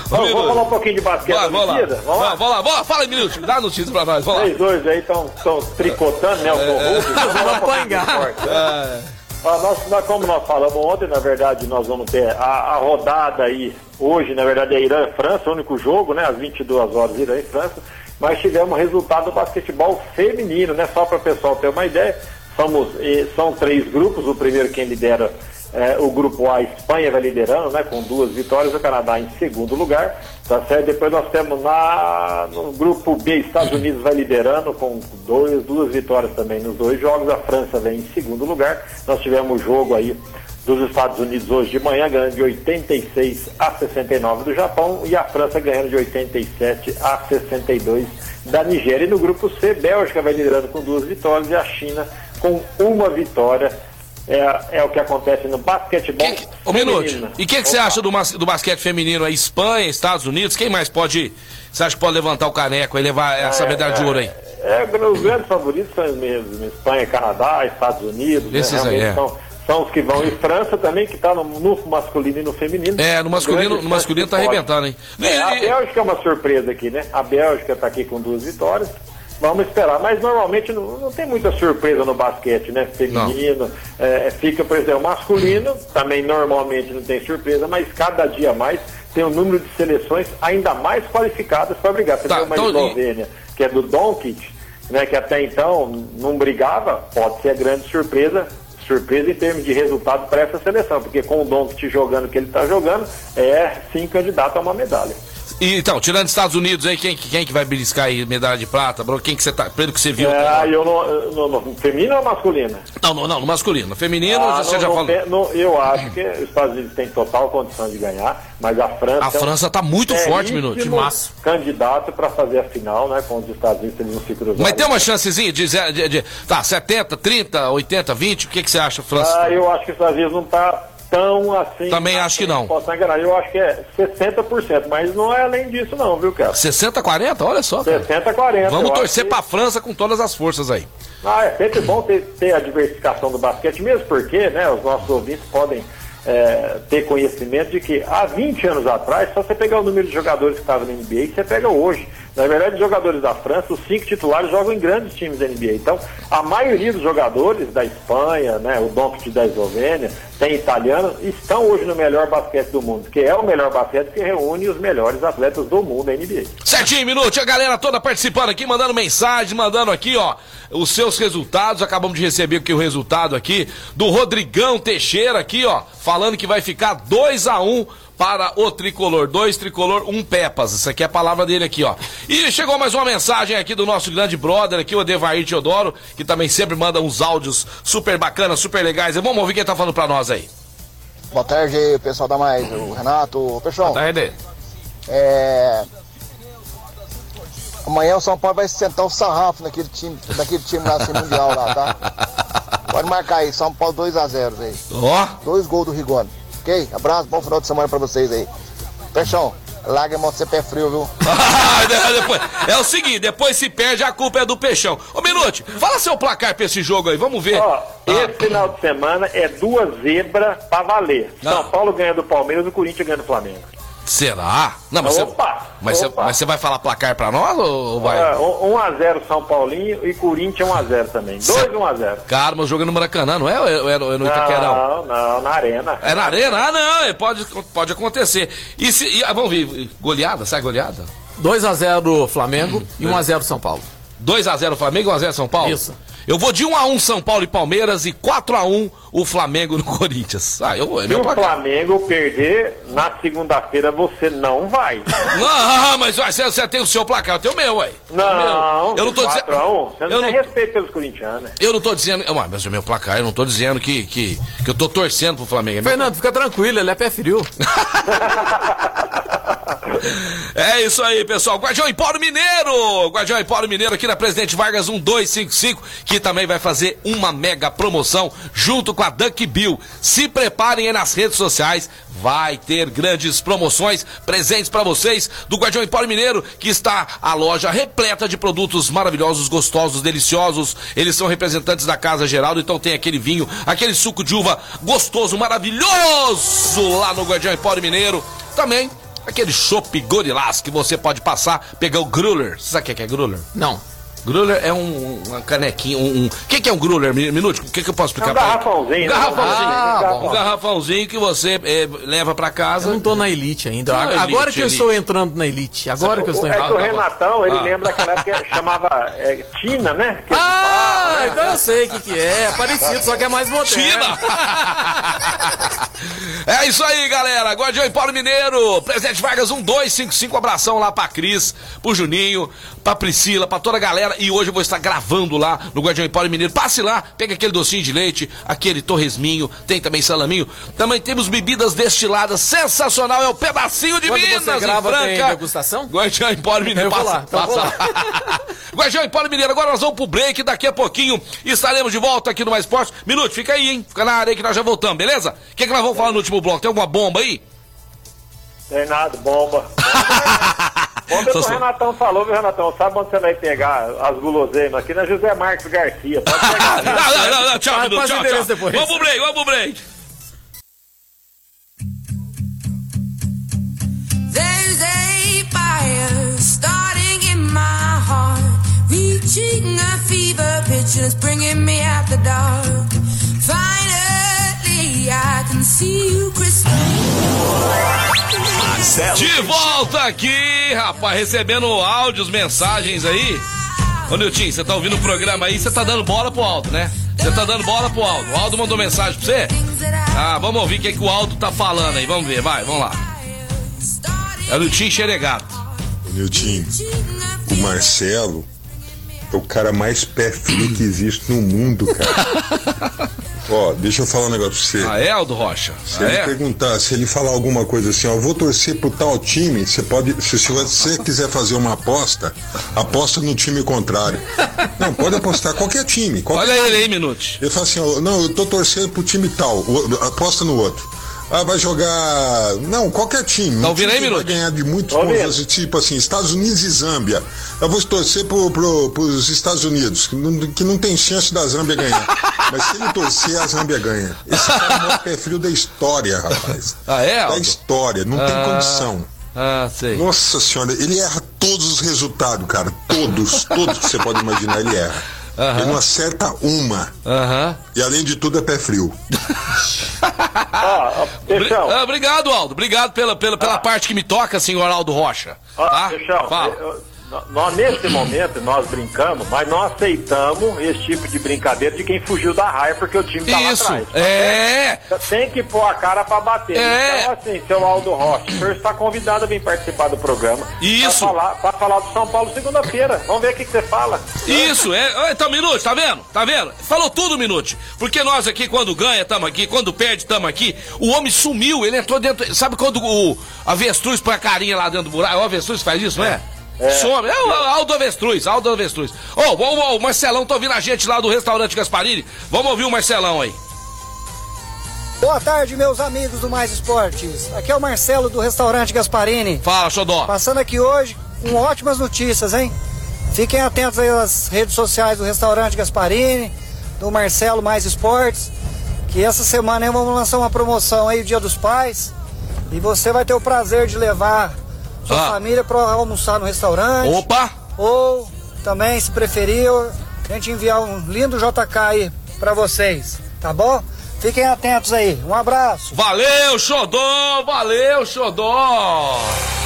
Vamos, vamos falar um pouquinho de basquete Vai, da vamos lá. Vamos lá? Vamos lá, vamos lá. Fala aí, minuto. Dá a notícia pra nós. Vamos lá. Vocês dois aí estão tricotando, né? O É, Hulk. Vamos apanhar. esporte, né? Ah, nós- nós- como nós falamos ontem, na verdade, nós vamos ter a, a rodada aí, hoje, na verdade, é Irã e França, o único jogo, né? Às 22 horas, Irã e França. Mas tivemos resultado do basquetebol feminino, né? Só para o pessoal ter uma ideia, somos, eh, são três grupos, o primeiro quem lidera é, o grupo A, Espanha vai liderando, né, com duas vitórias, o Canadá em segundo lugar, tá certo? Depois nós temos na, no grupo B, Estados Unidos vai liderando com dois, duas vitórias também nos dois jogos, a França vem em segundo lugar. Nós tivemos o jogo aí dos Estados Unidos hoje de manhã, ganhando de 86 a 69 do Japão, e a França ganhando de 87 a 62 da Nigéria. E no grupo C, Bélgica vai liderando com duas vitórias e a China com uma vitória. É, é o que acontece no basquetebol. Que Ô, Minuto, e o que, que você acha do, do basquete feminino aí? Espanha, Estados Unidos? Quem mais pode. Você acha que pode levantar o caneco e levar essa medalha de ouro aí? É, os grandes favoritos são os mesmos, Espanha, Canadá, Estados Unidos. né, Esses aí, realmente é. são, são os que vão. E França também, que está no, no masculino e no feminino. É, no masculino, no masculino tá de arrebentando, hein? É, a Bélgica é uma surpresa aqui, né? A Bélgica está aqui com duas vitórias. Vamos esperar, mas normalmente não, não tem muita surpresa no basquete, né? Feminino, é, fica, por exemplo, masculino, também normalmente não tem surpresa, mas cada dia mais tem um número de seleções ainda mais qualificadas para brigar. Você Tá, tem uma então, Eslovênia, que é do Doncic, né? Que até então não brigava, pode ser a grande surpresa. Surpresa em termos de resultado para essa seleção, porque com o Doncic jogando o que ele está jogando, é sim candidato a uma medalha. E, então, tirando Estados Unidos aí, quem, quem que vai beliscar aí medalha de prata? bro? Quem que você tá. Pelo que você viu. É, eu no, no, no feminino ou masculino? Não, não, não, no masculino. No feminino, Ah, você no- já falou. fe- no- eu acho que os Estados Unidos têm total condição de ganhar, mas a França. A França tá muito forte, Minuto. Timaço. candidato para fazer a final, né? Com os Estados Unidos, eles não se. Mas tem uma chancezinha de, zero- de, de- Tá, 70, 30, 80, 20? O que, que você acha, França? Ah, eu acho que os Estados Unidos não tá tão assim. Também acho que não. Posso enganar, eu acho que é 60%, mas não é além disso, não, viu, cara? 60, 40? Olha só, cara. 60, 40. Vamos torcer acho pra França com todas as forças aí. Ah, é sempre bom ter, ter a diversificação do basquete, mesmo porque, né, os nossos ouvintes podem é, ter conhecimento de que há 20 anos atrás, só você pegar o número de jogadores que estavam na NBA, você pega hoje. Na verdade, os jogadores da França, os cinco titulares jogam em grandes times da NBA. Então, a maioria dos jogadores da Espanha, né, o Doncic da Eslovênia, tem italiano, estão hoje no melhor basquete do mundo, que é o melhor basquete que reúne os melhores atletas do mundo da NBA. Certinho, minuto. A galera toda participando aqui, mandando mensagem, mandando aqui, ó, os seus resultados. Acabamos de receber aqui o resultado aqui do Rodrigão Teixeira aqui, ó, falando que vai ficar 2 a 1 um para o tricolor. Dois tricolor, um Pepas. Essa aqui é a palavra dele aqui, ó. E chegou mais uma mensagem aqui do nosso grande brother aqui, o Edevair Teodoro, que também sempre manda uns áudios super bacanas, super legais. Vamos ouvir quem tá falando pra nós aí. Boa tarde, pessoal da Mais, o Renato, o Peixão. Tá, Ede? É... Amanhã o São Paulo vai sentar o sarrafo naquele time, daquele time lá, assim, mundial lá, tá? <laughs> Pode marcar aí, São Paulo 2x0 aí. Ó. Dois gols do Rigoni. Ok? Abraço, bom final de semana pra vocês aí. Peixão, larga a mão de ser pé frio, viu? <laughs> Depois- é o seguinte, depois se perde, a culpa é do Peixão. Ô, Minute, fala seu placar pra esse jogo aí, vamos ver. Ó, esse final de semana é duas zebras pra valer. São Ah. Paulo ganha do Palmeiras e o Corinthians ganha do Flamengo. Será? Não, mas Opa, você, mas, você, opa. mas você vai falar placar pra nós ou vai? É, 1x0 São Paulinho e Corinthians 1x0 também. 2 1x0. Cara, mas o jogo é no Maracanã, não é? Ou é, é no- é no Itaquerão? Não, não, na arena. É na arena? Ah, não, é, pode, pode acontecer. E se. e, ah, vamos ver, goleada? Sai goleada? 2x0 Flamengo e 1x0 São Paulo. 2x0 Flamengo e 1x0 São Paulo? Isso. Eu vou de 1x1 São Paulo e Palmeiras e 4x1 o Flamengo no <laughs> Corinthians. Ah, eu, é Se o placar. Flamengo perder, na segunda-feira você não vai. Não, <laughs> mas ué, você, você tem o seu placar, eu tenho o meu, ué. Não, O meu. eu não tô dizendo. 4x1. Você eu não não- tem respeito pelos corintianos, né? Eu não tô dizendo. Ué, mas é meu placar, eu não tô dizendo que, que, que eu tô torcendo pro Flamengo. É meu Fernando, fica tranquilo, ele é pé frio. <laughs> É isso aí, pessoal. Guardião Empório Mineiro! Guardião Empório Mineiro aqui na Presidente Vargas 1255, que também vai fazer uma mega promoção junto com a Duck Bill. Se preparem aí nas redes sociais, vai ter grandes promoções, presentes para vocês do Guardião Empório Mineiro, que está a loja repleta de produtos maravilhosos, gostosos, deliciosos. Eles são representantes da Casa Geraldo, então tem aquele vinho, aquele suco de uva gostoso, maravilhoso lá no Guardião Empório Mineiro. Também Aquele chopp gorilás que você pode passar, pegar o gruler. Você sabe o que é gruler? Não. Gruler é um, uma canequinha, um... O que, que é um gruler, Mi- Minuto? O que, que eu posso É explicar um pra ele? garrafãozinho. Um né? garrafãozinho. Ah, um bom. garrafãozinho que você eh, leva pra Eu casa. não tô na elite ainda. Não, Agora elite, que eu elite. estou entrando na elite. Agora que eu estou É que entrando. o Renatão, ele Ah. lembra daquela época que chamava é, Tina, né? Que Ah, então eu sei o que, que é. É parecido, só que é mais moderno. Tira! é isso aí, galera. Guardião Empório Mineiro. Presidente Vargas 1255. Abração lá pra Cris, pro Juninho, pra Priscila, pra toda a galera. E hoje eu vou estar gravando lá no Guardião Empório Mineiro. Passe lá, pega aquele docinho de leite, aquele torresminho, tem também salaminho. Também temos bebidas destiladas. Sensacional, é o pedacinho de Quando Minas você em grava, tem Franca. degustação? Guardião Empório Mineiro. Eu vou passa, lá, então passa vou lá. <laughs> Guardião Empório Mineiro, agora nós vamos pro break. Daqui a pouquinho estaremos de volta aqui no Mais Esporte. Minuto, fica aí, hein? Fica na área que nós já voltamos, beleza? O que, que nós vamos falar no último bloco? Tem alguma bomba aí? Tem nada, bomba. <laughs> É que o Renatão falou, viu, Renatão? Sabe onde você vai pegar as guloseimas? Aqui na José Marcos Garcia. Pode pegar. <laughs> Não, não, não, não, tchau, Ah, Minuto, passa o tchau, tchau. depois. Vamos pro break, vamos pro break. There's a fire starting in my heart, reaching a fever pitch and it's bringing me out the dark. Finally, De volta aqui, rapaz, recebendo áudios, mensagens aí. Ô Nilton, você tá ouvindo o programa aí, você tá dando bola pro Aldo, né? Você tá dando bola pro Aldo. O Aldo mandou mensagem pra você? Ah, vamos ouvir o que, que o Aldo tá falando aí. Vamos ver, vai, vamos lá. É o Nilton Xeregato. Nilton, o Marcelo é o cara mais pé frio que existe no mundo, cara. <laughs> Ó, deixa eu falar um negócio pra você. Ah, é, Aldo Rocha? Se Ah, ele é? perguntar, se ele falar alguma coisa assim, ó, vou torcer pro tal time, você pode, se, se você <laughs> quiser fazer uma aposta, aposta no time contrário. Não, pode apostar qualquer time. Qualquer Olha ele aí, Minute. Ele fala assim, ó, não, eu tô torcendo pro time tal, aposta no outro. Ah, vai jogar. Não, qualquer time. Tá Um ouvindo time aí, que vai Minuto? ganhar de muitos Tô pontos, ouvindo. assim, tipo assim, Estados Unidos e Zâmbia. Eu vou torcer pro, pro, pros Estados Unidos, que não, que não tem chance da Zâmbia ganhar. <laughs> Mas se ele torcer, a Zâmbia ganha. Esse cara é o maior frio da história, rapaz. <laughs> Ah, é, Da Aldo? história, não tem condição. Ah, sei. Nossa senhora, ele erra todos os resultados, cara. Todos, todos que você pode imaginar, ele erra. Ele não acerta uma. Aham. E além de tudo, é pé frio. <laughs> Peixão, ah, obrigado, Aldo. Obrigado pela, pela, pela parte que me toca, senhor Aldo Rocha. ó, Tá? Peixão, Fala. eu- nós, nesse momento nós brincamos, mas nós aceitamos esse tipo de brincadeira de quem fugiu da raia porque o time tá Isso. lá atrás. É. Tem que pôr a cara pra bater. É. Então, assim, seu Aldo Rocha, o senhor está convidado a vir participar do programa. Isso. Pra falar, pra falar do São Paulo segunda-feira. Vamos ver o que, que você fala. Isso, é. Então, Minute, tá vendo? Tá vendo? Falou tudo, Minute. Porque nós aqui, quando ganha, tamo aqui. Quando perde, tamo aqui. O homem sumiu, ele entrou dentro. Sabe quando o avestruz põe a carinha lá dentro do buraco? É o avestruz faz isso, não é? Some. É o Aldo Avestruz, Aldo Avestruz. Ô, oh, o Marcelão tá ouvindo a gente lá do restaurante Gasparini. Vamos ouvir o Marcelão aí. Boa tarde, meus amigos do Mais Esportes. Aqui é o Marcelo do restaurante Gasparini. Fala, Xodó. Passando aqui hoje com ótimas notícias, hein? Fiquem atentos aí às redes sociais do restaurante Gasparini, do Marcelo Mais Esportes, que essa semana aí vamos lançar uma promoção aí, o Dia dos Pais, e você vai ter o prazer de levar sua Ah. família para almoçar no restaurante, Opa! ou também, se preferir, a gente enviar um lindo JK aí para vocês, tá bom? Fiquem atentos aí. Um abraço. Valeu, Xodó! Valeu, Xodó!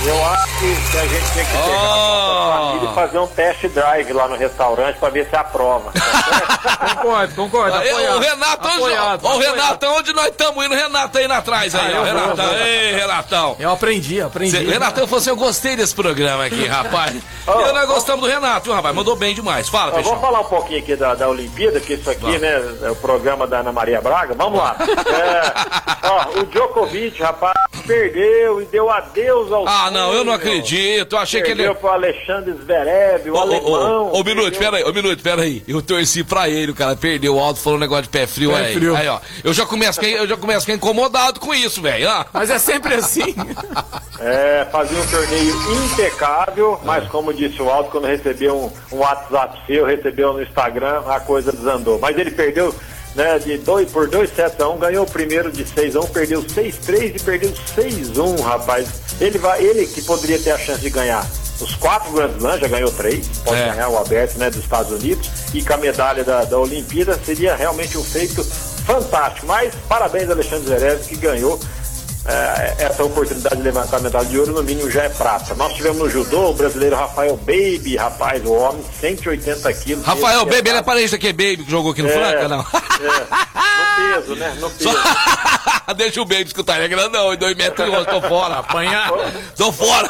Eu acho que, a gente tem que pegar a Ah. nossa família e fazer um test drive lá no restaurante pra ver se aprova. <laughs> Concordo, concordo. Aí, apoiado, o Renato, apoiado, ó, o apoiado. Renatão, onde nós estamos indo? O Renato aí na trás aí, Ah, ó. eu vou, Renatão, eu vou. ei, Renatão. Eu aprendi, aprendi. Cê, Renatão falou assim: eu gostei desse programa aqui, <laughs> rapaz. Ô, e nós gostamos do Renato, viu, rapaz? Mandou bem demais. Fala, Ó, vamos falar um pouquinho aqui da, da Olimpíada, que isso aqui, Vamos. né, é o programa da Ana Maria Braga. Vamos lá. É, ó, o Djokovic, rapaz, perdeu e deu adeus ao Ah, não, eu não acredito. Eu achei que ele. Perdeu pro Alexandre Zverev, o Ô, ô, alemão. ô, ô, Minuto, perdeu- pera aí, ô, Minuto, pera aí. Eu torci pra ele, o cara perdeu o alto, falou um negócio de pé frio Pé aí. frio. Aí, ó. Eu já começo, a ficar- eu já começo incomodado com isso, velho. ó. Mas é sempre assim. É, fazia um torneio impecável, mas como disse o Aldo, quando recebeu um, um WhatsApp seu, recebeu no Instagram, a coisa desandou. Mas ele perdeu né, de dois, por 2 sets a 1, ganhou o primeiro de 6 a 1, perdeu 6-3 e perdeu 6-1, rapaz. Ele, vai, ele que poderia ter a chance de ganhar os quatro Grand Slam, já ganhou três, pode É. ganhar o aberto né, dos Estados Unidos, e com a medalha da, da Olimpíada seria realmente um feito fantástico. Mas parabéns, Alexandre Zverev, que ganhou é, essa oportunidade de levantar a medalha de ouro, no mínimo já é prata. Nós tivemos no judô o brasileiro Rafael Baby, rapaz, o homem, 180 quilos. Rafael, Baby, ele é parente daquele Baby que jogou aqui no É, Franca, não? é, no peso, né? No peso. Só- <laughs> Deixa o Baby escutar, ele é grandão, e 2 metros e 11, tô fora. Apanhar, <laughs> tô fora.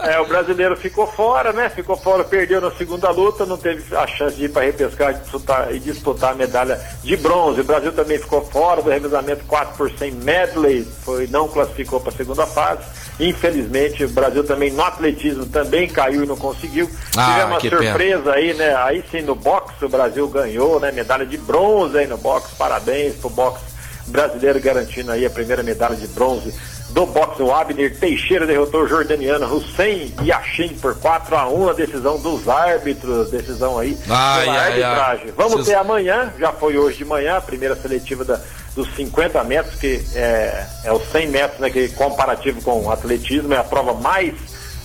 É, o brasileiro ficou fora, né? Ficou fora, perdeu na segunda luta, não teve a chance de ir para repescar e disputar, e disputar a medalha de bronze. O Brasil também ficou fora do revezamento 4 por 100 medley, foi, não classificou para a segunda fase. Infelizmente, o Brasil também no atletismo também caiu e não conseguiu. Ah, Tivemos uma que pena. surpresa aí, né? Aí sim no boxe o Brasil ganhou, né? Medalha de bronze aí no boxe. Parabéns pro boxe brasileiro garantindo aí a primeira medalha de bronze do boxe. O Abner Teixeira derrotou o jordaniano Hussein Yashin por 4 a 1 a decisão dos árbitros, decisão aí Ai, pela ai, ai. arbitragem. Vamos Vocês- ter amanhã, já foi hoje de manhã, a primeira seletiva da- dos 50 metros, que é, é os 100 metros, né, que comparativo com o atletismo, é a prova mais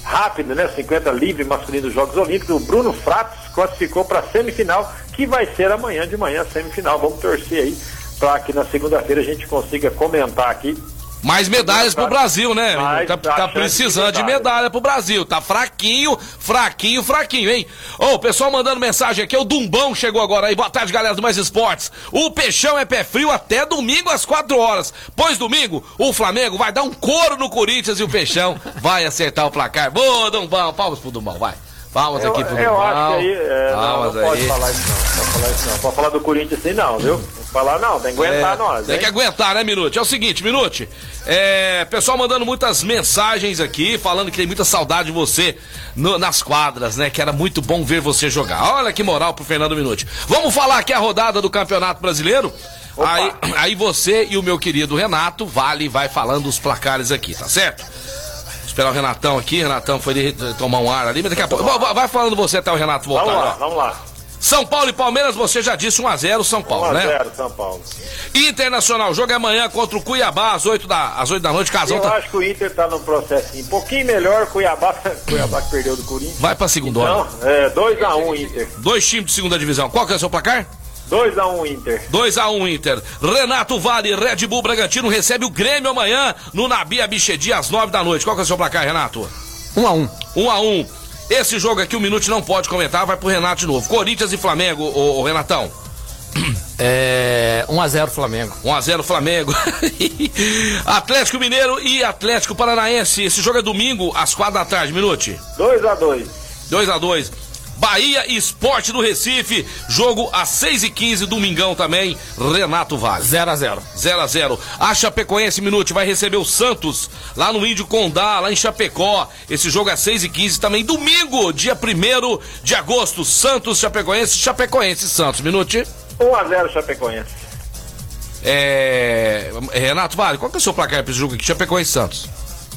rápida, né, 50 livre masculino dos Jogos Olímpicos. O Bruno Fratos classificou para a semifinal, que vai ser amanhã de manhã, a semifinal. Vamos torcer aí para que na segunda-feira a gente consiga comentar aqui Mais medalhas pro Brasil, né? Mais Tá, tá precisando de de medalha. medalha pro Brasil. Tá fraquinho, fraquinho, fraquinho, hein? Ô, o pessoal mandando mensagem aqui. O Dumbão chegou agora aí. Boa tarde, galera do Mais Esportes. O Peixão é pé frio até domingo às 4 horas. Pois domingo, o Flamengo vai dar um couro no Corinthians e o Peixão <laughs> vai acertar o placar. Boa, Dumbão. Palmas pro Dumbão, vai. Palmas Eu, aqui pro eu Dumbão. acho que aí. é, não, Palmas não pode aí. falar isso não. Pode falar isso não. Pode falar do Corinthians assim não, viu? Pode falar não, tem que aguentar É, nós. Tem hein? que aguentar, né, Minute? É o seguinte, Minute. É, pessoal mandando muitas mensagens aqui, falando que tem muita saudade de você no- nas quadras, né? Que era muito bom ver você jogar. Olha que moral pro Fernando Minute. Vamos falar aqui a rodada do Campeonato Brasileiro. Aí, aí você e o meu querido Renato Vale vai falando os placares aqui, tá certo? Esperar o Renatão aqui, Renatão foi tomar um ar ali, mas daqui a pouco. Vai- falando você até o Renato voltar. Vamos lá, ó. vamos lá. São Paulo e Palmeiras, você já disse 1x0 São Paulo, 1 a né? 0 São Paulo. Internacional, jogo é amanhã contra o Cuiabá às 8 da, às 8 da noite. Casão Eu tá- acho que o Inter tá num processinho um pouquinho melhor. Cuiabá, <laughs> Cuiabá que perdeu do Corinthians. vai pra segunda hora. Então, é 2x1 Inter. Dois times de segunda divisão. Qual que é o seu placar? 2x1 Inter. 2x1 Inter. Renato Vale, Red Bull Bragantino recebe o Grêmio amanhã no Nabi Abichedi às 9 da noite. Qual que é o seu placar, Renato? 1 a 1 1x1. Esse jogo aqui o Minute não pode comentar, vai pro Renato de novo. Corinthians e Flamengo, ô, ô, Renatão. É 1 a 0 Flamengo. 1x0 Flamengo. <laughs> Atlético Mineiro e Atlético Paranaense. Esse jogo é domingo às 4 da tarde, Minute. 2x2. 2x2. Bahia e Esporte do Recife. Jogo às 6h15, domingão também. Renato Vale. 0 a 0 0 a 0 A Chapecoense Minute vai receber o Santos lá no Índio Condá, lá em Chapecó. Esse jogo é 6 e 15 também. Domingo, dia 1 de agosto. Santos, Chapecoense, Chapecoense, Santos. Minute. 1x0 Chapecoense. É... Renato Vale, qual que é o seu placar pra esse jogo aqui? Chapecoense e Santos.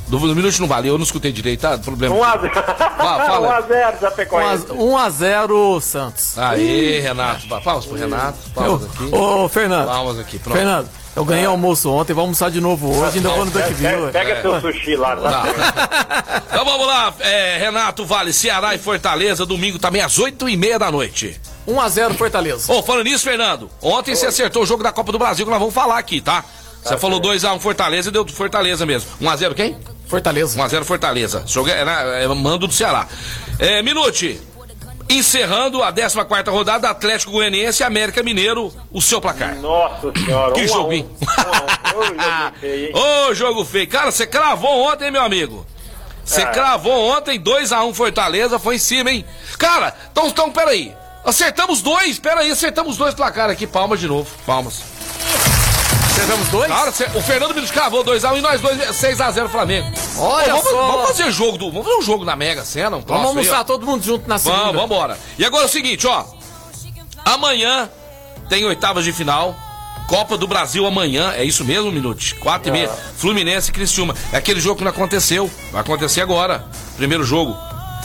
Do, do Minute não vale, eu não escutei direito, tá? Problema. 1x0. fala. 1x0 Chapecoense. 1 a 0 Santos. Aê, Renato. Palmas pro Renato. Palmas aqui. Ô, Fernando. Palmas aqui, pronto. Fernando, eu ganhei almoço ontem, vou almoçar de novo hoje, ainda vou no Duck Pega, View. pega seu sushi lá, tá? Tá. Então vamos lá, é, Renato Vale, Ceará e Fortaleza, domingo também às 8 e meia da noite. 1 a 0 Fortaleza. Ô, falando nisso, Fernando, ontem você acertou o jogo da Copa do Brasil que nós vamos falar aqui, tá? Você falou 2x1 Fortaleza e deu Fortaleza mesmo. 1x0 quem? Fortaleza. 1x0 Fortaleza. Jogo é, é, é mando do Ceará. É, Minute. Encerrando a 14 rodada, Atlético Goianiense e América Mineiro, o seu placar. Nossa senhora. Que 1 a 1. joguinho. 1 a 1. Ô, jogo feio, hein? Ô, jogo feio. Cara, você cravou ontem, meu amigo. Você É. cravou ontem, 2x1 Fortaleza, foi em cima, hein? Cara, então, então peraí. Acertamos dois, peraí, acertamos dois placares aqui. Palmas de novo, palmas. Acertamos dois? Cê- o Fernando Minuto cravou 2x1 e nós dois 6x0 Flamengo. Olha Ô, vamos, só. vamos fazer jogo do. Vamos fazer um jogo na Mega Sena, um Vamos aí, almoçar todo mundo junto na segunda. Vamos, vambora. E agora é o seguinte, ó. Amanhã tem oitavas de final. Copa do Brasil amanhã, é isso mesmo, Minute? Quatro e meia. Fluminense e Criciúma. É aquele jogo que não aconteceu. Vai acontecer agora. Primeiro jogo.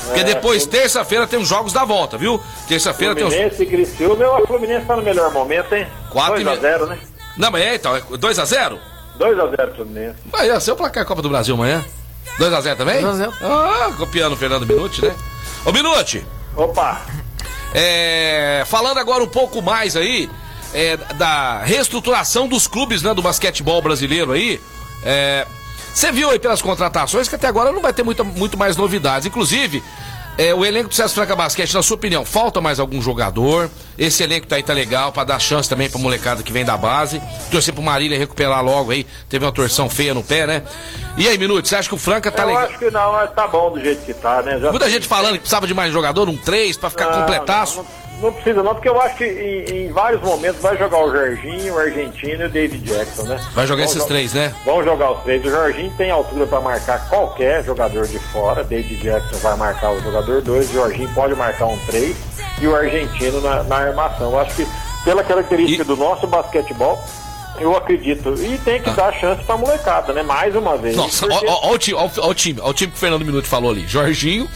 Porque É, depois, terça-feira, tem os jogos da volta, viu? Terça-feira tem os. Fluminense e Criciúma. O Fluminense tá no melhor momento, hein? Quatro e 2x0, né? Não, mas é, então, é 2x0? 2x0 Fluminense. Vai, é seu placar Copa do Brasil amanhã. 2x0 também? 2 a 0. Ah, copiando o Fernando Minuti, né? Ô, Minuti, Opa. é, falando agora um pouco mais aí é, da reestruturação dos clubes né, do basquetebol brasileiro aí. é, Você viu aí pelas contratações que até agora não vai ter muita, muito mais novidades. Inclusive, é, o elenco do César Franca Basquete, na sua opinião, falta mais algum jogador? Esse elenco tá aí tá legal pra dar chance também pra molecada que vem da base. Torcer pro Marília recuperar logo aí. Teve uma torção feia no pé, né? E aí, Minuto, você acha que o Franca tá Eu legal? acho que não, mas tá bom do jeito que tá, né? Já Muita gente falando que precisava de mais jogador, um 3 pra ficar Não, completaço. Não, não- não precisa não, porque eu acho que em, em vários momentos vai jogar o Jorginho, o Argentino e o David Jackson, né? Vai jogar Vão esses três, né? Vão jogar os três. O Jorginho tem altura para marcar qualquer jogador de fora. David Jackson vai marcar o jogador 2, o Jorginho pode marcar um 3 e o Argentino na, na armação. Eu acho que pela característica E- do nosso basquetebol, eu acredito. E tem que dar chance pra molecada, né? Mais uma vez. Ah. Nossa, Porque- ó, ó, ó o time, ó, ó o time, ó o time que o Fernando Minuto falou ali. Jorginho,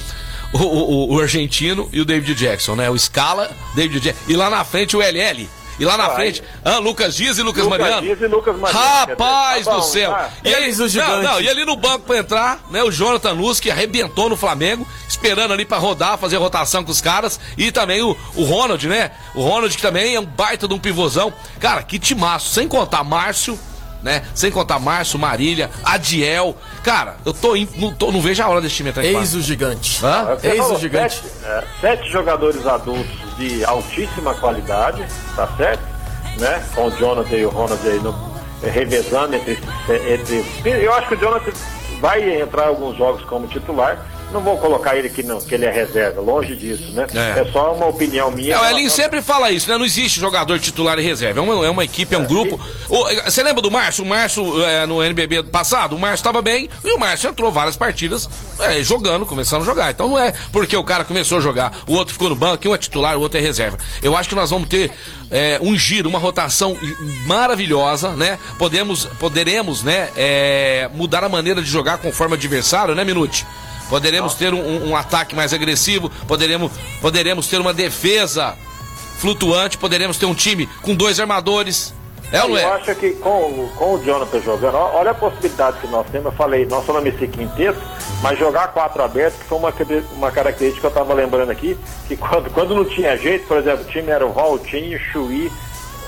o, o- o argentino e o David Jackson, né? O Scala, David Jackson. E lá na frente o LL. E lá na frente, ah, Lucas Dias e Lucas, Lucas Mariano. Dias e Lucas Mariano. Rapaz Tá bom, do céu. tá. E, o não, não, e ali no banco pra entrar, né? O Jonathan Luz, que arrebentou no Flamengo, esperando ali pra rodar, fazer rotação com os caras. E também o, o Ronald, né? O Ronald, que também é um baita de um pivôzão. Cara, que timaço. Sem contar Márcio, né? Sem contar Márcio, Marília, Adiel. Cara, eu tô, in- não, tô- não vejo a hora desse time entrar em Eis o gigante. Hã? Você Eis o falou gigante. Sete, é, sete jogadores adultos de altíssima qualidade, tá certo? Né? Com o Jonathan e o Ronald aí no, eh, revezando entre, esses- entre. Eu acho que o Jonathan vai entrar em alguns jogos como titular, Não vou colocar ele que, não, que ele é reserva, longe disso, né? É. É, só uma opinião minha. É, o Elinho sempre fala isso, né? Não existe jogador titular e reserva. É uma, é uma equipe, é um grupo. O- você lembra do Márcio? O Márcio, é, no NBB passado, o Márcio estava bem e o Márcio entrou várias partidas é, jogando, começando a jogar. Então não é porque o cara começou a jogar, o outro ficou no banco, um é titular, o outro é reserva. Eu acho que nós vamos ter é, um giro, uma rotação maravilhosa, né? Podemos, poderemos, né, é, mudar a maneira de jogar conforme o adversário, né, Minute? Poderemos ter um, um ataque mais agressivo, poderemos, poderemos ter uma defesa flutuante, poderemos ter um time com dois armadores. É não Eu é? acho que com, com o Jonathan jogando, olha a possibilidade que nós temos. Eu falei, nós falamos esse quinteto, mas jogar quatro abertos, que foi uma, uma característica que eu estava lembrando aqui, que quando, quando não tinha jeito, por exemplo, o time era o Valtinho, o Chuí,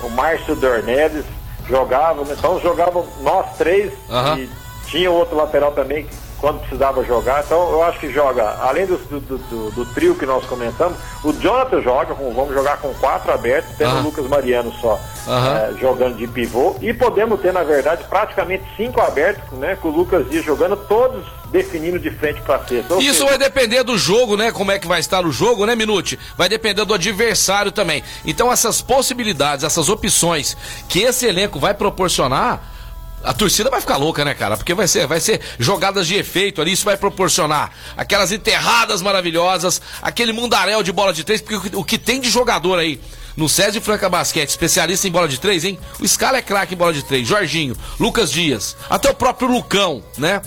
o Márcio Dornelles, jogavam, então jogavam nós três Aham. e tinha outro lateral também que quando precisava jogar. Então eu acho que joga, além do, do, do- do trio que nós comentamos, o Jonathan joga, com- vamos jogar com quatro abertos, tendo Aham. o Lucas Mariano só Aham. é, jogando de pivô. E podemos ter, na verdade, praticamente cinco abertos, né? Com o Lucas Dias jogando, todos definindo de frente para cesta. Ou Isso seja, vai depender do jogo, né? Como é que vai estar o jogo, né, Minute? Vai depender do adversário também. Então, essas possibilidades, essas opções que esse elenco vai proporcionar. A torcida vai ficar louca, né, cara? Porque vai ser, vai ser jogadas de efeito ali, isso vai proporcionar aquelas enterradas maravilhosas, aquele mundaréu de bola de três, porque o que- tem de jogador aí no César Franca Basquete, especialista em bola de três, hein? O Scala é craque em bola de três, Jorginho, Lucas Dias, até o próprio Lucão, né?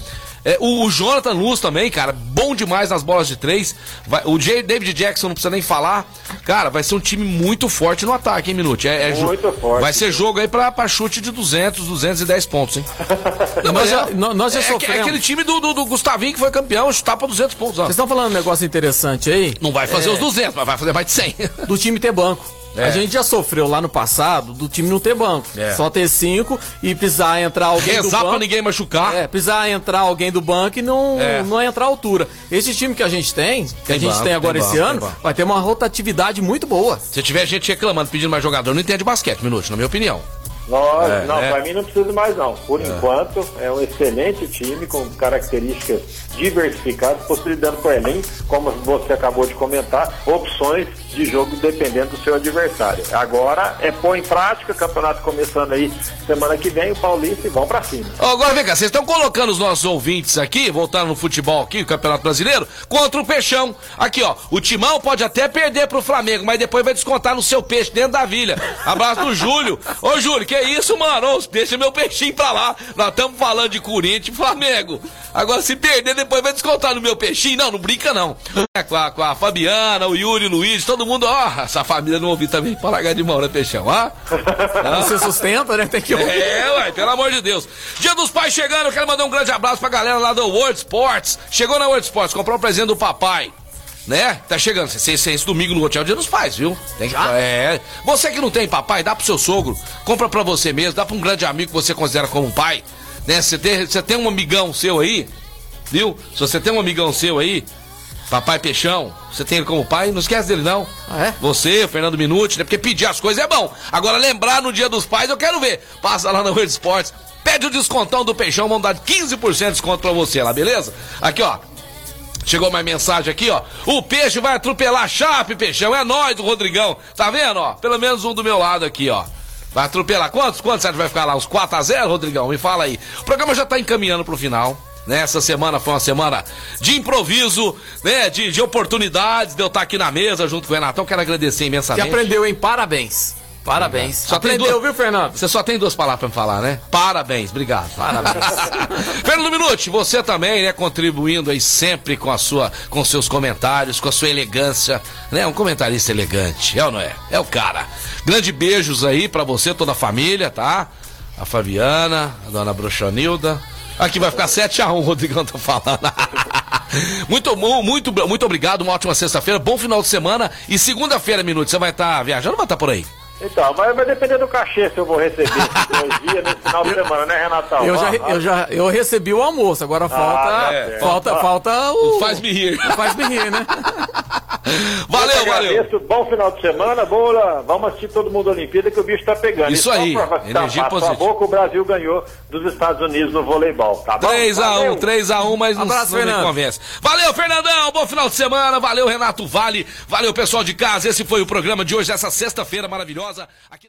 É, o, o Jonathan Luz também, cara, bom demais nas bolas de três. Vai- o J, David Jackson não precisa nem falar. Cara, vai ser um time muito forte no ataque, hein, Minute? É, é Muito forte. Vai ser jogo aí pra, pra chute de 200, 210 pontos, hein? <laughs> Não, Nós mas já- é- nó- nós já é, aque- sofremos. é aquele time do, do, do Gustavinho que foi campeão, chutar pra 200 pontos. ó. Vocês estão falando um negócio interessante aí? Não vai fazer É, os 200, mas vai fazer mais de 100. Do time ter banco. É. A gente já sofreu lá no passado do time não ter banco. É. Só ter cinco e precisar entrar alguém do Rezar banco. pra ninguém machucar. É, precisar entrar alguém do banco e não, É. não entrar à altura. Esse time que a gente tem, que Tem a gente banco, tem agora tem esse banco, ano, vai ter uma rotatividade muito boa. Se tiver gente reclamando, pedindo mais jogador, não entende basquete, Minute, na minha opinião. Nós, É, não, né? para mim não precisa mais não. Por enquanto, é um excelente time com características diversificadas, possibilitando para o Enem, como você acabou de comentar, opções de jogo dependendo do seu adversário. Agora é pôr em prática, campeonato começando aí semana que vem, o Paulista e vão para cima. Agora vem cá, vocês estão colocando os nossos ouvintes aqui, voltando no futebol aqui, o Campeonato Brasileiro, contra o Peixão. Aqui, ó, o Timão pode até perder pro Flamengo, mas depois vai descontar no seu peixe dentro da vilha. Abraço do Júlio. Ô, Júlio, que isso, mano? Deixa meu peixinho pra lá. Nós estamos falando de Corinthians e Flamengo. Agora, se perder, depois vai descontar no meu peixinho. Não, não brinca, não. É, com, a, com a Fabiana, o Yuri, o Luiz, todo mundo, ó, essa família não ouvi também pra largar de mão, né, Peixão? Ó. Você sustenta, né? Tem que ouvir. É, ué, pelo amor de Deus. Dia dos Pais chegando, eu quero mandar um grande abraço pra galera lá do World Sports. Chegou na World Sports, comprou um presente do papai. Né? Tá chegando, você esse, esse domingo no hotel Dia dos Pais, viu? Tem que, é. Você que não tem papai, dá pro seu sogro, compra pra você mesmo, dá pra um grande amigo que você considera como um pai. Né? Você tem, você tem um amigão seu aí, viu? Se você tem um amigão seu aí, papai Peixão, você tem ele como pai, não esquece dele não. Ah, é? Você, o Fernando Minuti, né? Porque pedir as coisas é bom. Agora, lembrar no dia dos pais, eu quero ver. Passa lá na World Sports, pede o descontão do Peixão, vão dar 15% de desconto pra você lá, beleza? Aqui, ó. Chegou mais mensagem aqui, ó. O peixe vai atropelar a Chape, Peixão. É nós, o Rodrigão. Tá vendo, ó? Pelo menos um do meu lado aqui, ó. Vai atropelar quantos? Quantos você que vai ficar lá? Uns 4 a 0 Rodrigão? Me fala aí. O programa já tá encaminhando pro final. Né? Essa semana foi uma semana de improviso, né? De, de oportunidades, de eu estar aqui na mesa junto com o Renatão. Quero agradecer imensamente. aprendeu, hein? Parabéns. Parabéns. Só tem aprendeu, duas- viu, Fernando? Você só tem duas palavras pra me falar, né? Parabéns, obrigado. Parabéns. <laughs> Fernando Minuti, você também, né, contribuindo aí sempre com a sua, com seus comentários, com a sua elegância, né? Um comentarista elegante, é ou não é? É o cara. Grande beijos aí pra você, toda a família, tá? A Fabiana, a dona Bruxanilda. Aqui vai ficar 7x1, o Rodrigão tá falando. <laughs> muito, mu- muito, muito obrigado, uma ótima sexta-feira, bom final de semana. E segunda-feira, Minuto, você vai estar viajando ou vai estar por aí? Então, mas vai depender do cachê se eu vou receber <laughs> dois dias nesse final de semana, né, Renatão? Eu já, eu já eu recebi o almoço, agora falta, é. falta, Ó. falta o. Faz-me rir. Faz-me rir, né? <laughs> Valeu, Eu que valeu. agradeço, Bom final de semana. Boa, vamos assistir todo mundo a Olimpíada que o bicho tá pegando. Isso E só aí, energia sua positiva. boca, o Brasil ganhou dos Estados Unidos no voleibol, tá bom? 3x1, Valeu. 3x1, mas não, Abraço, não me Fernando. convence. Valeu, Fernandão, bom final de semana. Valeu, Renato Vale. Valeu, pessoal de casa. Esse foi o programa de hoje, essa sexta-feira maravilhosa. Aqui...